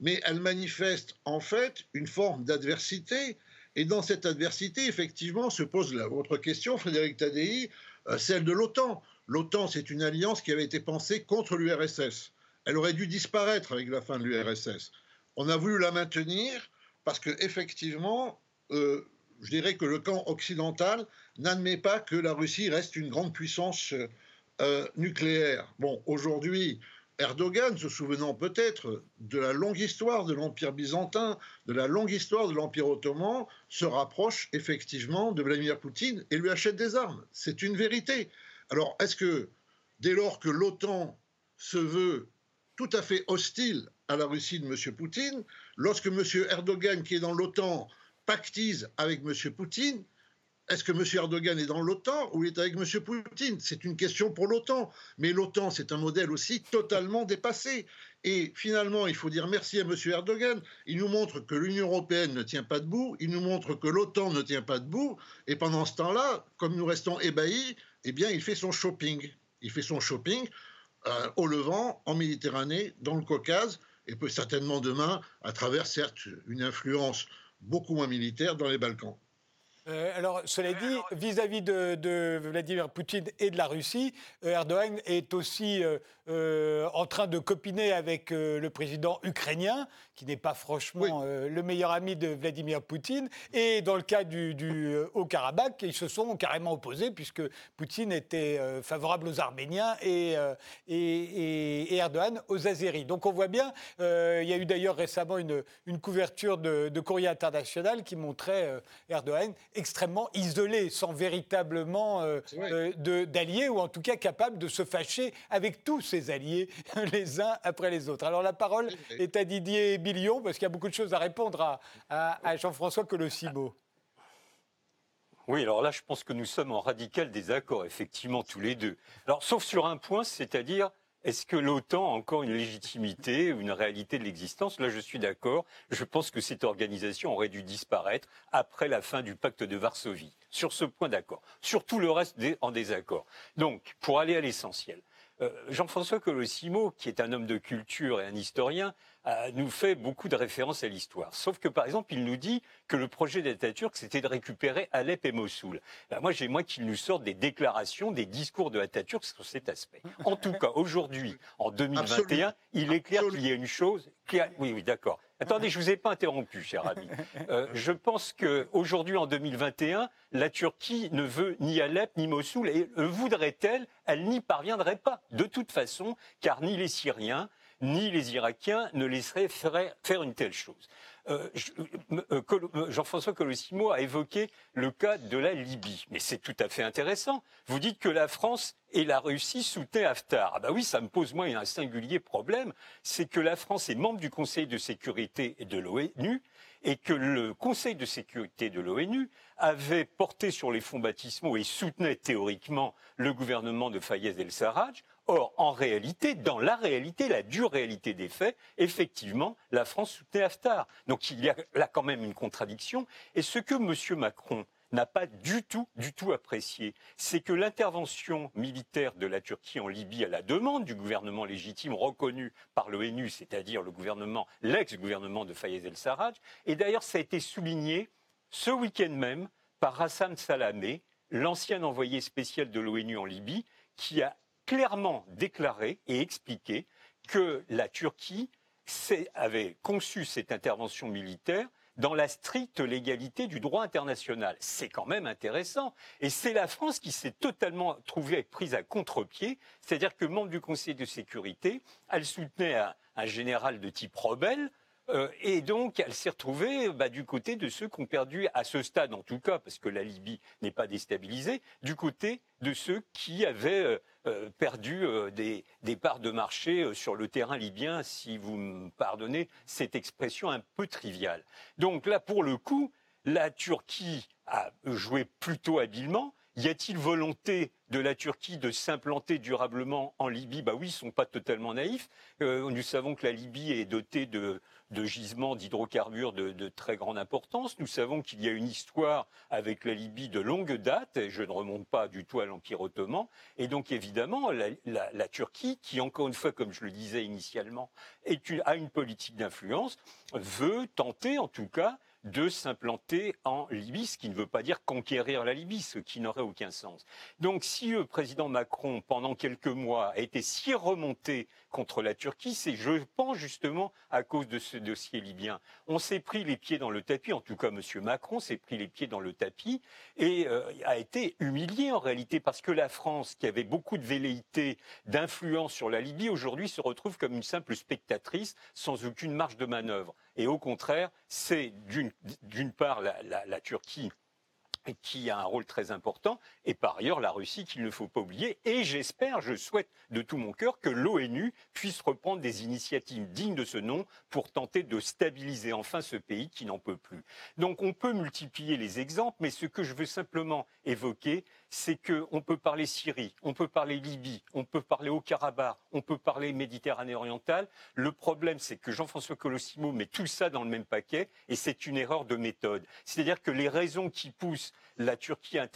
mais elle manifeste en fait une forme d'adversité. Et dans cette adversité, effectivement, se pose la, votre question, Frédéric Tadei, celle de l'OTAN. L'OTAN, c'est une alliance qui avait été pensée contre l'URSS. Elle aurait dû disparaître avec la fin de l'URSS. On a voulu la maintenir parce que effectivement, je dirais que le camp occidental n'admet pas que la Russie reste une grande puissance euh, nucléaire. Bon, aujourd'hui, Erdogan, se souvenant peut-être de la longue histoire de l'Empire byzantin, de la longue histoire de l'Empire ottoman, se rapproche effectivement de Vladimir Poutine et lui achète des armes. C'est une vérité. Alors, est-ce que dès lors que l'OTAN se veut tout à fait hostile à la Russie de M. Poutine, lorsque M. Erdogan, qui est dans l'OTAN, pactise avec M. Poutine, est-ce que M. Erdogan est dans l'OTAN ou il est avec M. Poutine? C'est une question pour l'OTAN. Mais l'OTAN, c'est un modèle aussi totalement dépassé. Et finalement, il faut dire merci à M. Erdogan. Il nous montre que l'Union européenne ne tient pas debout, il nous montre que l'OTAN ne tient pas debout. Et pendant ce temps-là, comme nous restons ébahis, eh bien, il fait son shopping. Il fait son shopping euh, au Levant, en Méditerranée, dans le Caucase, et peut certainement demain, à travers, certes, une influence beaucoup moins militaire dans les Balkans.
Euh, alors, cela dit, vis-à-vis de, Vladimir Poutine et de la Russie, euh, Erdogan est aussi euh, en train de copiner avec le président ukrainien, qui n'est pas franchement le meilleur ami de Vladimir Poutine. Et dans le cas du, Haut-Karabakh, ils se sont carrément opposés, puisque Poutine était favorable aux Arméniens et, et, Erdogan aux Azéris. Donc on voit bien, il y a eu d'ailleurs récemment une, couverture de, de, Courrier International qui montrait Erdogan extrêmement isolé, sans véritablement euh, euh, d'alliés, ou en tout cas capable de se fâcher avec tous ses alliés, [LAUGHS] les uns après les autres. Alors la parole est à Didier Billion, parce qu'il y a beaucoup de choses à répondre à, Jean-François Colossimo. [LAUGHS]
Oui, alors là, je pense que nous sommes en radical désaccord, effectivement, tous les deux. Alors, sauf sur un point, c'est-à-dire est-ce que l'OTAN a encore une légitimité, une réalité de l'existence? Là, je suis d'accord. Je pense que cette organisation aurait dû disparaître après la fin du pacte de Varsovie. Sur ce point, d'accord. Sur tout le reste, en désaccord. Donc, pour aller à l'essentiel, euh, Jean-François Colossimo, qui est un homme de culture et un historien, euh, nous fait beaucoup de références à l'histoire. Sauf que, par exemple, il nous dit que le projet d'Atatürk, c'était de récupérer Alep et Mossoul. Ben, moi, j'ai moins qu'il nous sorte des déclarations, des discours de Atatürk sur cet aspect. En tout cas, aujourd'hui, en 2021, il est clair qu'il y a une chose. Oui, oui, d'accord. Attendez, je vous ai pas interrompu, cher ami. Euh, je pense qu'aujourd'hui, en 2021, la Turquie ne veut ni Alep ni Mossoul et voudrait-elle Elle, n'y parviendrait pas, de toute façon, car ni les Syriens ni les Irakiens ne laisseraient faire une telle chose. Euh, euh, Jean-François Colossimo a évoqué le cas de la Libye, mais c'est tout à fait intéressant. Vous dites que la France et la Russie soutenaient Haftar. Ah bah oui, ça me pose moi un singulier problème, c'est que la France est membre du Conseil de sécurité de l'ONU et que le Conseil de sécurité de l'ONU avait porté sur les fonds baptismaux et soutenait théoriquement le gouvernement de Fayez el-Sarraj. Or, en réalité, dans la réalité, la dure réalité des faits, effectivement, la France soutenait Haftar. Donc il y a là quand même une contradiction. Et ce que M. Macron n'a pas du tout, du tout apprécié, c'est que l'intervention militaire de la Turquie en Libye à la demande du gouvernement légitime reconnu par l'ONU, c'est-à-dire le gouvernement, l'ex-gouvernement de Fayez el-Sarraj, et d'ailleurs ça a été souligné ce week-end même par Hassan Salamé, l'ancien envoyé spécial de l'ONU en Libye, qui a clairement déclaré et expliqué que la Turquie avait conçu cette intervention militaire dans la stricte légalité du droit international. C'est quand même intéressant. Et c'est la France qui s'est totalement trouvée prise à contre-pied, c'est-à-dire que membre du Conseil de sécurité, elle soutenait un, général de type rebelle, Euh, et donc, elle s'est retrouvée bah, du côté de ceux qui ont perdu, à ce stade en tout cas, parce que la Libye n'est pas déstabilisée, du côté de ceux qui avaient euh, perdu des, des, parts de marché sur le terrain libyen, si vous me pardonnez cette expression un peu triviale. Donc là, pour le coup, la Turquie a joué plutôt habilement. Y a-t-il volonté de la Turquie de s'implanter durablement en Libye? Bah oui, ils sont pas totalement naïfs. nous savons que la Libye est dotée de, de gisements d'hydrocarbures de, très grande importance. Nous savons qu'il y a une histoire avec la Libye de longue date, et je ne remonte pas du tout à l'Empire ottoman, et donc évidemment la, Turquie, qui encore une fois, comme je le disais initialement, a une politique d'influence, veut tenter en tout cas de s'implanter en Libye, ce qui ne veut pas dire conquérir la Libye, ce qui n'aurait aucun sens. Donc si le président Macron, pendant quelques mois, a été si remonté contre la Turquie, c'est, je pense, justement à cause de ce dossier libyen. On s'est pris les pieds dans le tapis, en tout cas M. Macron s'est pris les pieds dans le tapis et euh, a été humilié en réalité parce que la France, qui avait beaucoup de velléité, d'influence sur la Libye, aujourd'hui se retrouve comme une simple spectatrice sans aucune marge de manœuvre. Et au contraire, c'est d'une part la Turquie qui a un rôle très important, et par ailleurs la Russie qu'il ne faut pas oublier. Et j'espère, je souhaite de tout mon cœur que l'ONU puisse reprendre des initiatives dignes de ce nom pour tenter de stabiliser enfin ce pays qui n'en peut plus. Donc on peut multiplier les exemples, mais ce que je veux simplement évoquer, c'est qu'on peut parler Syrie, on peut parler Libye, on peut parler au Karabakh, on peut parler Méditerranée orientale. Le problème, c'est que Jean-François Colossimo met tout ça dans le même paquet et c'est une erreur de méthode. C'est-à-dire que les raisons qui poussent la Turquie à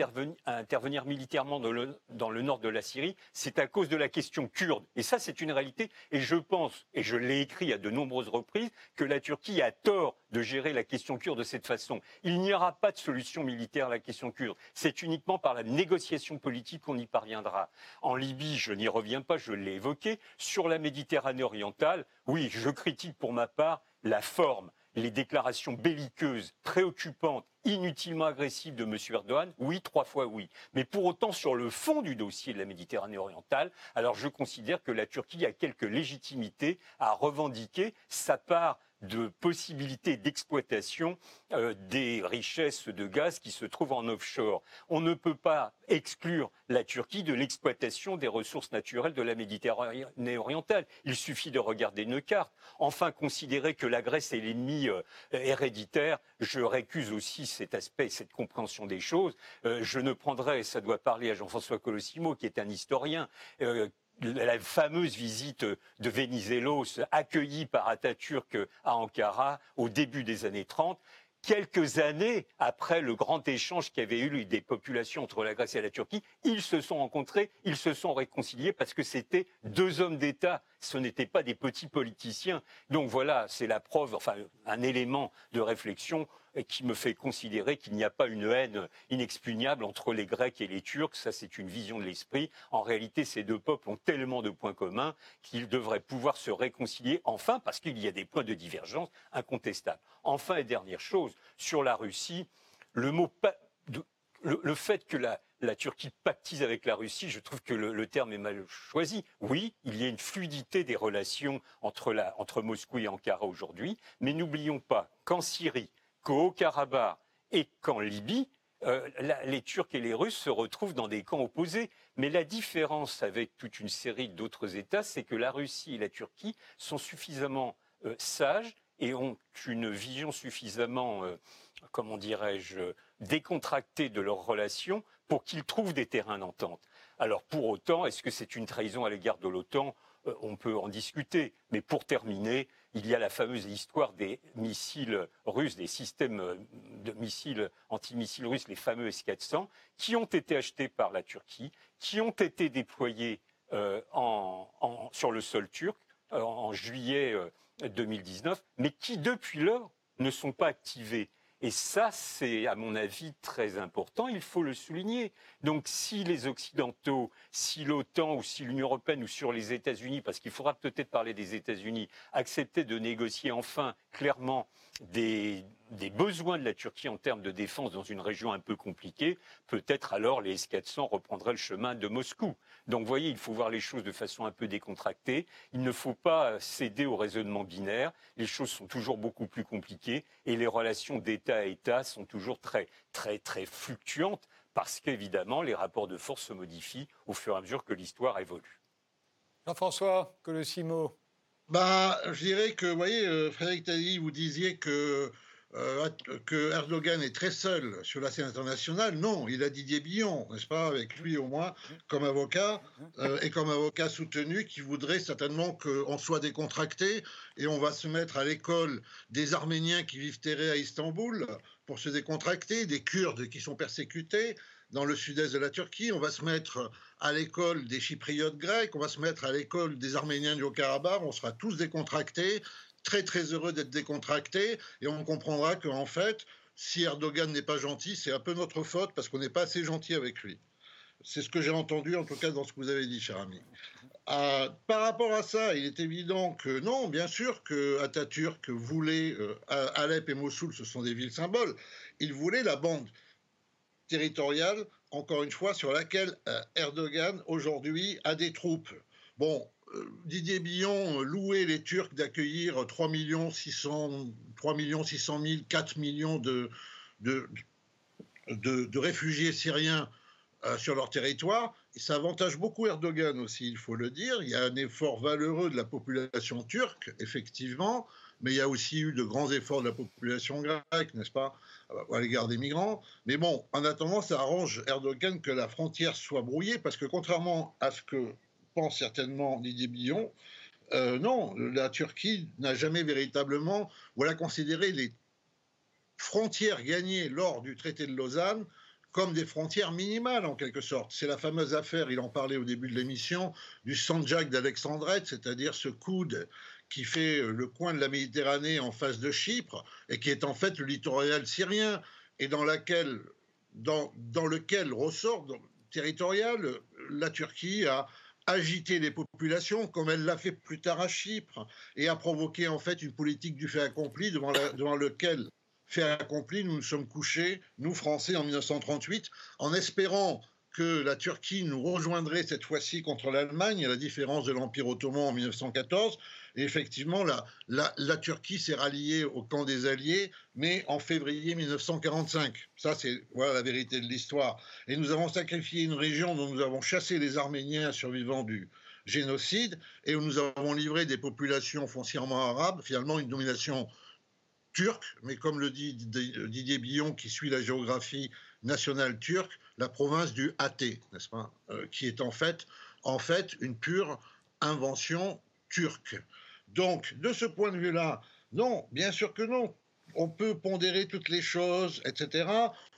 intervenir, militairement dans le, nord de la Syrie, c'est à cause de la question kurde. Et ça, c'est une réalité. Et je pense, et je l'ai écrit à de nombreuses reprises, que la Turquie a tort de gérer la question kurde de cette façon. Il n'y aura pas de solution militaire à la question kurde. C'est uniquement par la négociation politique qu'on y parviendra. En Libye, je n'y reviens pas, je l'ai évoqué. Sur la Méditerranée orientale, oui, je critique pour ma part la forme les déclarations belliqueuses, préoccupantes, inutilement agressives de M. Erdogan Oui, trois fois oui. Mais pour autant, sur le fond du dossier de la Méditerranée orientale, alors je considère que la Turquie a quelque légitimité à revendiquer sa part de possibilités d'exploitation euh, des richesses de gaz qui se trouvent en offshore. On ne peut pas exclure la Turquie de l'exploitation des ressources naturelles de la Méditerranée orientale. Il suffit de regarder une carte. Enfin, considérer que la Grèce est l'ennemi euh, héréditaire, je récuse aussi cet aspect, cette compréhension des choses. Euh, je ne prendrai, ça doit parler à Jean-François Colossimo, qui est un historien, la fameuse visite de Venizelos accueillie par Atatürk à Ankara au début des années 30 quelques années après le grand échange qui avait eu des populations entre la Grèce et la Turquie, ils se sont rencontrés, ils se sont réconciliés parce que c'était deux hommes d'État, ce n'étaient pas des petits politiciens. Donc voilà, c'est la preuve, enfin un élément de réflexion qui me fait considérer qu'il n'y a pas une haine inexpugnable entre les Grecs et les Turcs. Ça, c'est une vision de l'esprit. En réalité, ces deux peuples ont tellement de points communs qu'ils devraient pouvoir se réconcilier enfin, parce qu'il y a des points de divergence incontestables. Enfin, et dernière chose, sur la Russie, le mot le, fait que la, Turquie pactise avec la Russie, je trouve que le, terme est mal choisi. Oui, il y a une fluidité des relations entre Moscou et Ankara aujourd'hui, mais n'oublions pas qu'en Syrie, qu'au Karabakh et qu'en Libye, euh, les Turcs et les Russes se retrouvent dans des camps opposés. Mais la différence avec toute une série d'autres États, c'est que la Russie et la Turquie sont suffisamment euh, sages et ont une vision suffisamment, euh, comment dirais-je, décontractée de leurs relations pour qu'ils trouvent des terrains d'entente. Alors pour autant, est-ce que c'est une trahison à l'égard de l'OTAN? On peut en discuter. Mais pour terminer, il y a la fameuse histoire des missiles russes, des systèmes euh, de missiles antimissiles russes, les fameux S-400, qui ont été achetés par la Turquie, qui ont été déployés euh, sur le sol turc euh, en juillet 2019, mais qui depuis lors ne sont pas activés. Et ça, c'est à mon avis très important, il faut le souligner. Donc si les Occidentaux, si l'OTAN ou si l'Union européenne ou sur les États-Unis, parce qu'il faudra peut-être parler des États-Unis, acceptaient de négocier enfin clairement des, besoins de la Turquie en termes de défense dans une région un peu compliquée, peut-être alors les S-400 reprendraient le chemin de Moscou. Donc vous voyez, il faut voir les choses de façon un peu décontractée. Il ne faut pas céder au raisonnement binaire. Les choses sont toujours beaucoup plus compliquées et les relations d'État à État sont toujours très, très, très fluctuantes parce qu'évidemment, les rapports de force se modifient au fur et à mesure que l'histoire évolue.
Jean-François Colossimo.
Bah, je dirais que, vous voyez, euh, Frédéric Taddy, vous disiez que, euh, que Erdogan est très seul sur la scène internationale. Non, il a Didier Billon, n'est-ce pas, avec lui au moins, comme avocat, euh, et comme avocat soutenu, qui voudrait certainement qu'on soit décontracté, et on va se mettre à l'école des Arméniens qui vivent terrés à Istanbul pour se décontracter, des Kurdes qui sont persécutés, dans le sud-est de la Turquie, on va se mettre à l'école des Chypriotes grecs, on va se mettre à l'école des Arméniens du Haut-Karabakh, on sera tous décontractés, très très heureux d'être décontractés, et on comprendra qu'en fait, si Erdogan n'est pas gentil, c'est un peu notre faute parce qu'on n'est pas assez gentil avec lui. C'est ce que j'ai entendu, en tout cas, dans ce que vous avez dit, cher ami. Euh, par rapport à ça, il est évident que non, bien sûr que Atatürk voulait euh, Alep et Mossoul, ce sont des villes symboles. Il voulait la bande territoriale, encore une fois, sur laquelle euh, Erdogan aujourd'hui a des troupes. Bon, euh, Didier Billon louait les Turcs d'accueillir 3 600, 3 600 000, 4 millions de, de, de, réfugiés syriens euh, sur leur territoire. Ça avantage beaucoup Erdogan aussi, il faut le dire. Il y a un effort valeureux de la population turque, effectivement, mais il y a aussi eu de grands efforts de la population grecque, n'est-ce pas, à l'égard des migrants. Mais bon, en attendant, ça arrange Erdogan que la frontière soit brouillée, parce que contrairement à ce que pense certainement Didier Billon, euh, non, la Turquie n'a jamais véritablement, a considéré les frontières gagnées lors du traité de Lausanne comme des frontières minimales en quelque sorte. C'est la fameuse affaire, il en parlait au début de l'émission, du Sanjak d'Alexandrette, c'est-à-dire ce coude qui fait euh, le coin de la Méditerranée en face de Chypre et qui est en fait le littoral syrien et dans, laquelle, dans, lequel ressort territorial la Turquie a agité les populations comme elle l'a fait plus tard à Chypre et a provoqué en fait une politique du fait accompli devant, devant lequel fait accompli nous nous sommes couchés, nous Français en 1938, en espérant que la Turquie nous rejoindrait cette fois-ci contre l'Allemagne, à la différence de l'Empire ottoman en 1914. Et effectivement, la, la, Turquie s'est ralliée au camp des Alliés, mais en février 1945. Ça, c'est voilà la vérité de l'histoire. Et nous avons sacrifié une région dont nous avons chassé les Arméniens survivants du génocide et où nous avons livré des populations foncièrement arabes, finalement une domination turque, mais comme le dit Didier Billon, qui suit la géographie nationale turque, la province du Athé, n'est-ce pas, euh, qui est en fait, en fait une pure invention turque. Donc, de ce point de vue-là, non, bien sûr que non. On peut pondérer toutes les choses, etc.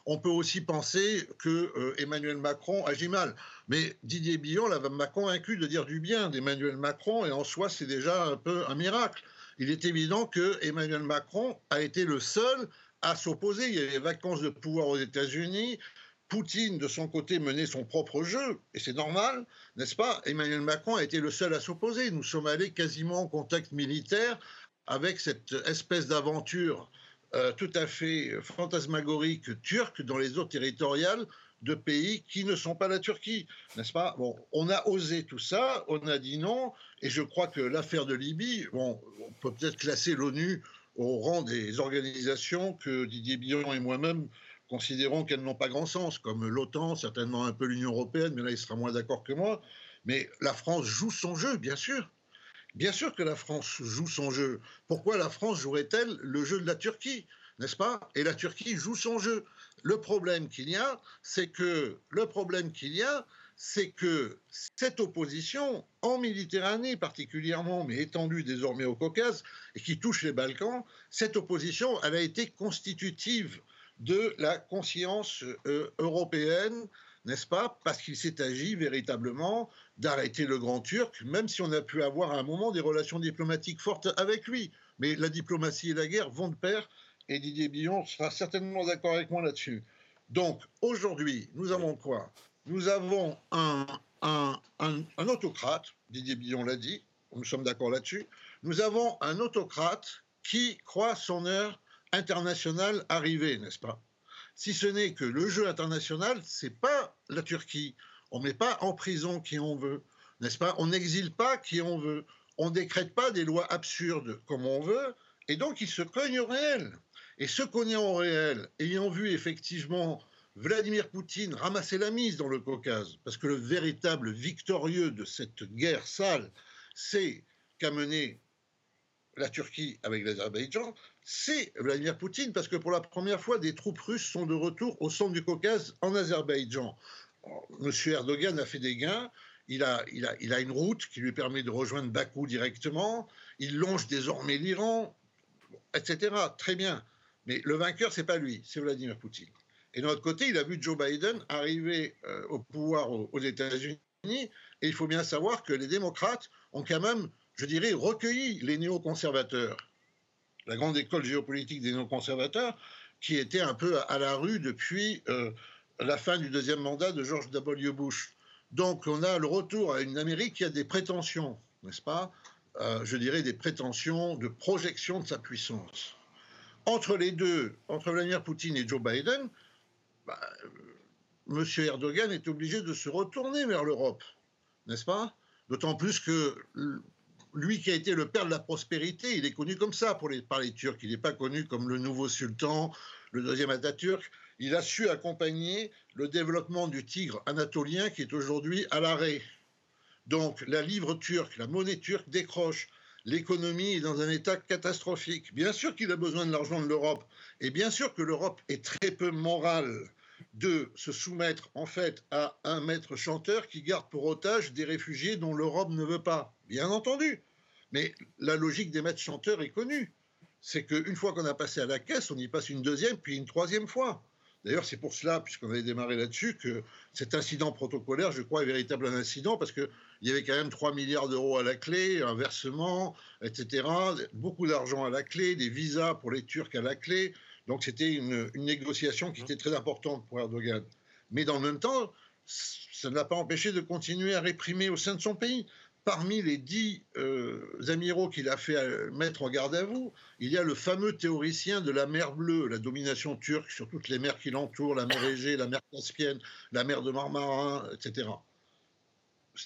On peut aussi penser que euh, Emmanuel Macron agit mal. Mais Didier Billon m'a convaincu de dire du bien d'Emmanuel Macron, et en soi, c'est déjà un peu un miracle. Il est évident que Emmanuel Macron a été le seul à s'opposer. Il y a les vacances de pouvoir aux États-Unis. Poutine, de son côté, menait son propre jeu, et c'est normal, n'est-ce pas? Emmanuel Macron a été le seul à s'opposer. Nous sommes allés quasiment en contact militaire avec cette espèce d'aventure euh, tout à fait fantasmagorique turque dans les eaux territoriales de pays qui ne sont pas la Turquie, n'est-ce pas? Bon, on a osé tout ça, on a dit non, et je crois que l'affaire de Libye, bon, on peut peut-être classer l'ONU au rang des organisations que Didier Billon et moi-même considérons qu'elles n'ont pas grand sens, comme l'OTAN, certainement un peu l'Union européenne, mais là il sera moins d'accord que moi. Mais la France joue son jeu, bien sûr. Bien sûr que la France joue son jeu. Pourquoi la France jouerait-elle le jeu de la Turquie N'est-ce pas? Et la Turquie joue son jeu. Le problème qu'il y a, c'est que le problème qu'il y a, c'est que cette opposition, en Méditerranée particulièrement, mais étendue désormais au Caucase, et qui touche les Balkans, cette opposition, elle a été constitutive de la conscience euh, européenne, n'est-ce pas Parce qu'il s'est agi véritablement d'arrêter le Grand Turc, même si on a pu avoir à un moment des relations diplomatiques fortes avec lui. Mais la diplomatie et la guerre vont de pair, et Didier Billon sera certainement d'accord avec moi là-dessus. Donc aujourd'hui, nous avons quoi? Nous avons un, un, un autocrate, Didier Billon l'a dit, nous sommes d'accord là-dessus, nous avons un autocrate qui croit son heure international arriver, n'est-ce pas? Si ce n'est que le jeu international, c'est pas la Turquie. On met pas en prison qui on veut, n'est-ce pas? On n'exile pas qui on veut. On décrète pas des lois absurdes comme on veut, et donc il se cogne au réel. Et ce cognant au réel, ayant vu effectivement Vladimir Poutine ramasser la mise dans le Caucase, parce que le véritable victorieux de cette guerre sale, c'est qu'a mené la Turquie avec l'Azerbaïdjan, c'est Vladimir Poutine, parce que pour la première fois, des troupes russes sont de retour au centre du Caucase en Azerbaïdjan. Monsieur Erdogan a fait des gains, il a, il, a, il a, une route qui lui permet de rejoindre Bakou directement. Il longe désormais l'Iran, etc. Très bien. Mais le vainqueur, c'est pas lui, c'est Vladimir Poutine. Et de l'autre côté, il a vu Joe Biden arriver euh, au pouvoir aux, États-Unis. Et il faut bien savoir que les démocrates ont quand même, je dirais, recueilli les néoconservateurs. La grande école géopolitique des néoconservateurs, qui était un peu à, la rue depuis euh, la fin du deuxième mandat de George W. Bush. Donc on a le retour à une Amérique qui a des prétentions, n'est-ce pas? Euh, Je dirais des prétentions de projection de sa puissance. Entre les deux, entre Vladimir Poutine et Joe Biden, bah, euh, M. Erdogan est obligé de se retourner vers l'Europe, n'est-ce pas? D'autant plus que lui qui a été le père de la prospérité, il est connu comme ça pour par les Turcs. Il n'est pas connu comme le nouveau sultan, le deuxième Atatürk. Il a su accompagner le développement du tigre anatolien qui est aujourd'hui à l'arrêt. Donc la livre turque, la monnaie turque décroche. L'économie est dans un état catastrophique. Bien sûr qu'il a besoin de l'argent de l'Europe. Et bien sûr que l'Europe est très peu morale de se soumettre en fait à un maître chanteur qui garde pour otage des réfugiés dont l'Europe ne veut pas. Bien entendu. Mais la logique des maîtres chanteurs est connue. C'est qu'une fois qu'on a passé à la caisse, on y passe une deuxième, puis une troisième fois. D'ailleurs, c'est pour cela, puisqu'on avait démarré là-dessus, que cet incident protocolaire, je crois, est véritable un incident, parce qu'il y avait quand même 3 milliards d'euros à la clé, un versement, etc., beaucoup d'argent à la clé, des visas pour les Turcs à la clé. Donc c'était une, négociation qui était très importante pour Erdogan. Mais dans le même temps, ça ne l'a pas empêché de continuer à réprimer au sein de son pays. Parmi les dix euh, amiraux qu'il a fait euh, mettre en garde à vous, il y a le fameux théoricien de la mer Bleue, la domination turque sur toutes les mers qui l'entourent, la mer Égée, la mer Caspienne, la mer de Marmarin, etc.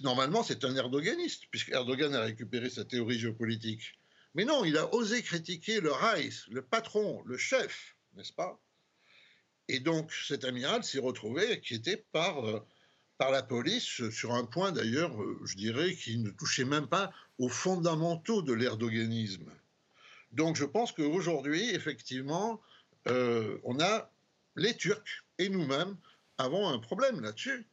Normalement, c'est un erdoganiste, puisque Erdogan a récupéré sa théorie géopolitique. Mais non, il a osé critiquer le Reich, le patron, le chef, n'est-ce pas? Et donc, cet amiral s'est retrouvé inquiété par... Euh, par la police sur un point d'ailleurs, euh, je dirais, qui ne touchait même pas aux fondamentaux de l'erdoganisme. Donc je pense qu'aujourd'hui, effectivement, euh, on a les Turcs et nous-mêmes avons un problème là-dessus,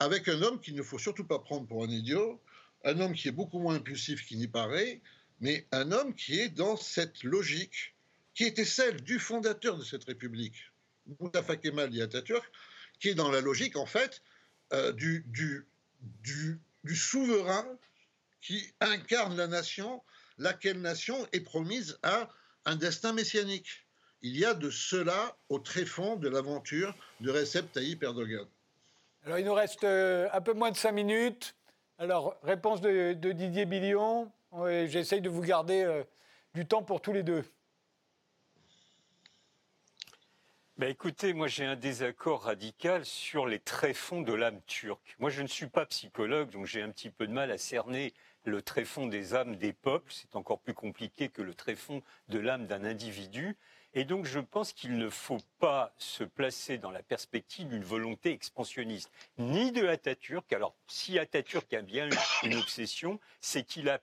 avec un homme qu'il ne faut surtout pas prendre pour un idiot, un homme qui est beaucoup moins impulsif qu'il n'y paraît, mais un homme qui est dans cette logique qui était celle du fondateur de cette République, Mustafa Kemal Atatürk, qui est dans la logique, en fait, euh, du, souverain qui incarne la nation, laquelle nation est promise à un destin messianique. Il y a de cela au tréfonds de l'aventure de Recep Tayyip Erdogan.
Alors il nous reste euh, un peu moins de cinq minutes. Alors réponse de, Didier Billion. J'essaye de vous garder euh, du temps pour tous les deux.
Bah, écoutez, moi j'ai un désaccord radical sur les tréfonds de l'âme turque. Moi je ne suis pas psychologue, donc j'ai un petit peu de mal à cerner le tréfonds des âmes des peuples. C'est encore plus compliqué que le tréfonds de l'âme d'un individu. Et donc je pense qu'il ne faut pas se placer dans la perspective d'une volonté expansionniste, ni de Atatürk. Alors si Atatürk a bien une obsession, c'est qu'il a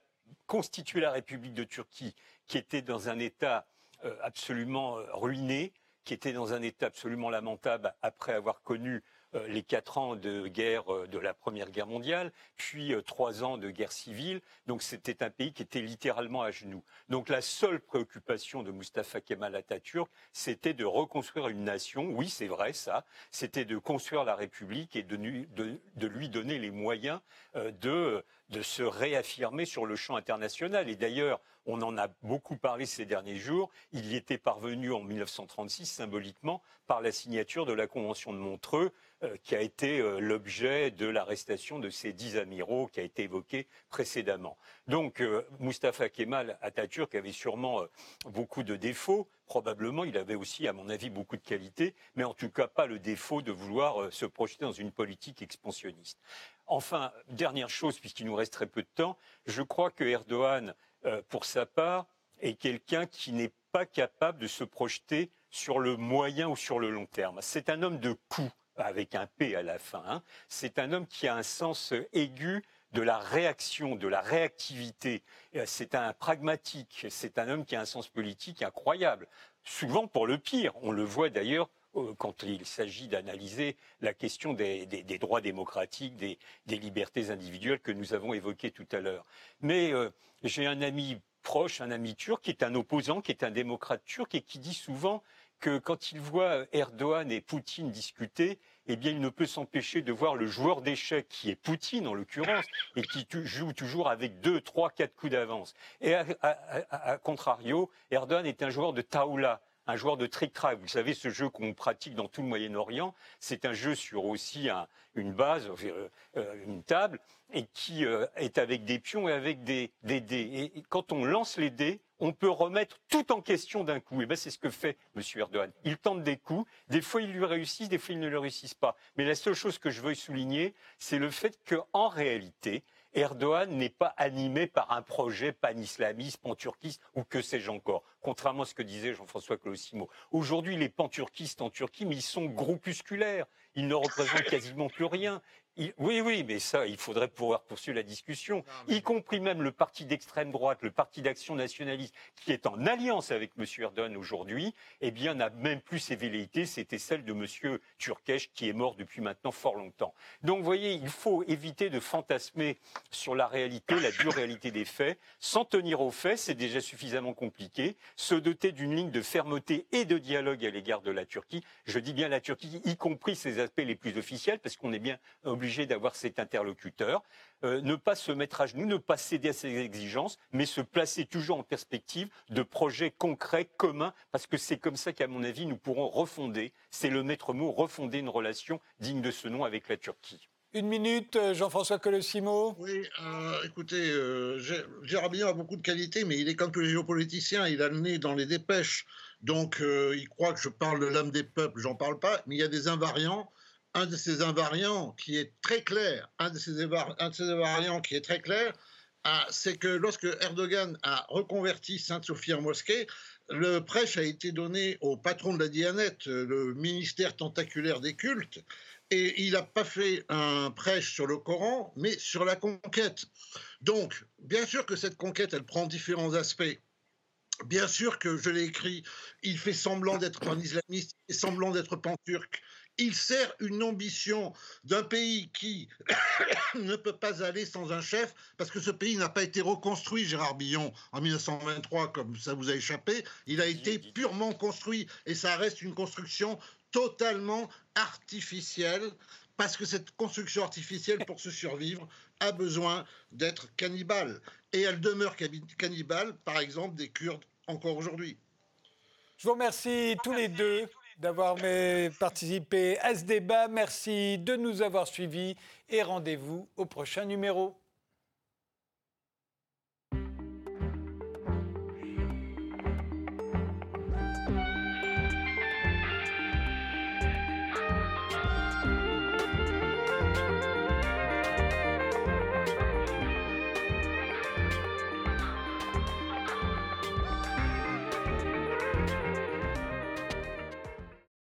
constitué la République de Turquie, qui était dans un état euh, absolument euh, ruiné, qui était dans un état absolument lamentable après avoir connu les quatre ans de guerre euh, de la Première Guerre mondiale, puis euh, trois ans de guerre civile. Donc c'était un pays qui était littéralement à genoux. Donc la seule préoccupation de Mustafa Kemal Atatürk, c'était de reconstruire une nation. Oui, c'est vrai ça. C'était de construire la République et de, de lui donner les moyens de, de se réaffirmer sur le champ international. Et d'ailleurs, On en a beaucoup parlé ces derniers jours. Il y était parvenu en 1936 symboliquement par la signature de la Convention de Montreux, euh, qui a été euh, l'objet de l'arrestation de ces dix amiraux qui a été évoqué précédemment. Donc euh, Mustafa Kemal Atatürk avait sûrement beaucoup de défauts. Probablement, il avait aussi, à mon avis, beaucoup de qualités, mais en tout cas pas le défaut de vouloir se projeter dans une politique expansionniste. Enfin, dernière chose, puisqu'il nous reste très peu de temps, je crois que Erdogan, pour sa part, est quelqu'un qui n'est pas capable de se projeter sur le moyen ou sur le long terme. C'est un homme de coup avec un P à la fin. Hein. C'est un homme qui a un sens aigu de la réaction, de la réactivité. Euh, c'est un pragmatique, c'est un homme qui a un sens politique incroyable, souvent pour le pire. On le voit d'ailleurs euh, quand il s'agit d'analyser la question des, droits démocratiques, des, libertés individuelles que nous avons évoquées tout à l'heure. Mais euh, j'ai un ami proche, un ami turc, qui est un opposant, qui est un démocrate turc et qui dit souvent que quand il voit Erdogan et Poutine discuter, eh bien, il ne peut s'empêcher de voir le joueur d'échecs, qui est Poutine en l'occurrence, et qui joue toujours avec deux, trois, quatre coups d'avance. Et à, contrario, Erdogan est un joueur de taoula, un joueur de trick-track. Vous savez, ce jeu qu'on pratique dans tout le Moyen-Orient, c'est un jeu sur aussi une base, euh, euh, une table, et qui euh, est avec des pions et avec des, dés. Et quand on lance les dés, on peut remettre tout en question d'un coup. Et ben c'est ce que fait M. Erdogan. Il tente des coups, des fois il lui réussit, des fois il ne le réussissent pas. Mais la seule chose que je veux souligner, c'est le fait qu'en réalité, Erdogan n'est pas animé par un projet pan-islamiste, pan-turquiste ou que sais-je encore, contrairement à ce que disait Jean-François Colossimo. Aujourd'hui, les pan-turquistes en Turquie, mais ils sont groupusculaires. Ils ne représentent quasiment plus rien oui, oui, mais ça, il faudrait pouvoir poursuivre la discussion, y compris même le parti d'extrême droite, le parti d'action nationaliste, qui est en alliance avec M. Erdogan aujourd'hui, eh bien, n'a même plus ses velléités, c'était celle de M. Turkesh, qui est mort depuis maintenant fort longtemps. Donc, vous voyez, il faut éviter de fantasmer sur la réalité, la dure réalité des faits. S'en tenir aux faits, c'est déjà suffisamment compliqué. Se doter d'une ligne de fermeté et de dialogue à l'égard de la Turquie, je dis bien la Turquie, y compris ses aspects les plus officiels, parce qu'on est bien obligé d'avoir cet interlocuteur, euh, ne pas se mettre à genoux, ne pas céder à ses exigences, mais se placer toujours en perspective de projets concrets, communs, parce que c'est comme ça qu'à mon avis, nous pourrons refonder, c'est le maître mot, refonder une relation digne de ce nom avec la Turquie.
Une minute, euh, Jean-François Colossimo.
Oui, euh, écoutez, Gérard Billon a beaucoup de qualités, mais il est comme tous les géopoliticiens, il a le nez dans les dépêches. Donc, il croit que je parle de l'âme des peuples, j'en parle pas, mais il y a des invariants un de ces invariants qui est très clair, un de ces, invariants qui est très clair, ah, c'est que lorsque Erdogan a reconverti Sainte-Sophie en mosquée, le prêche a été donné au patron de la Dianette, le ministère tentaculaire des cultes, et il n'a pas fait un prêche sur le Coran, mais sur la conquête. Donc, bien sûr que cette conquête, elle prend différents aspects. Bien sûr que je l'ai écrit, il fait semblant d'être un islamiste, il semblant d'être pan-turc, il sert une ambition d'un pays qui [COUGHS] ne peut pas aller sans un chef, parce que ce pays n'a pas été reconstruit, Gérard Billon, en 1923, comme ça vous a échappé. Il a été purement construit, et ça reste une construction totalement artificielle, parce que cette construction artificielle, pour se survivre, a besoin d'être cannibale. Et elle demeure cannibale, par exemple, des Kurdes encore aujourd'hui.
Je vous remercie tous les deux d'avoir participé à ce débat. Merci de nous avoir suivis et rendez-vous au prochain numéro.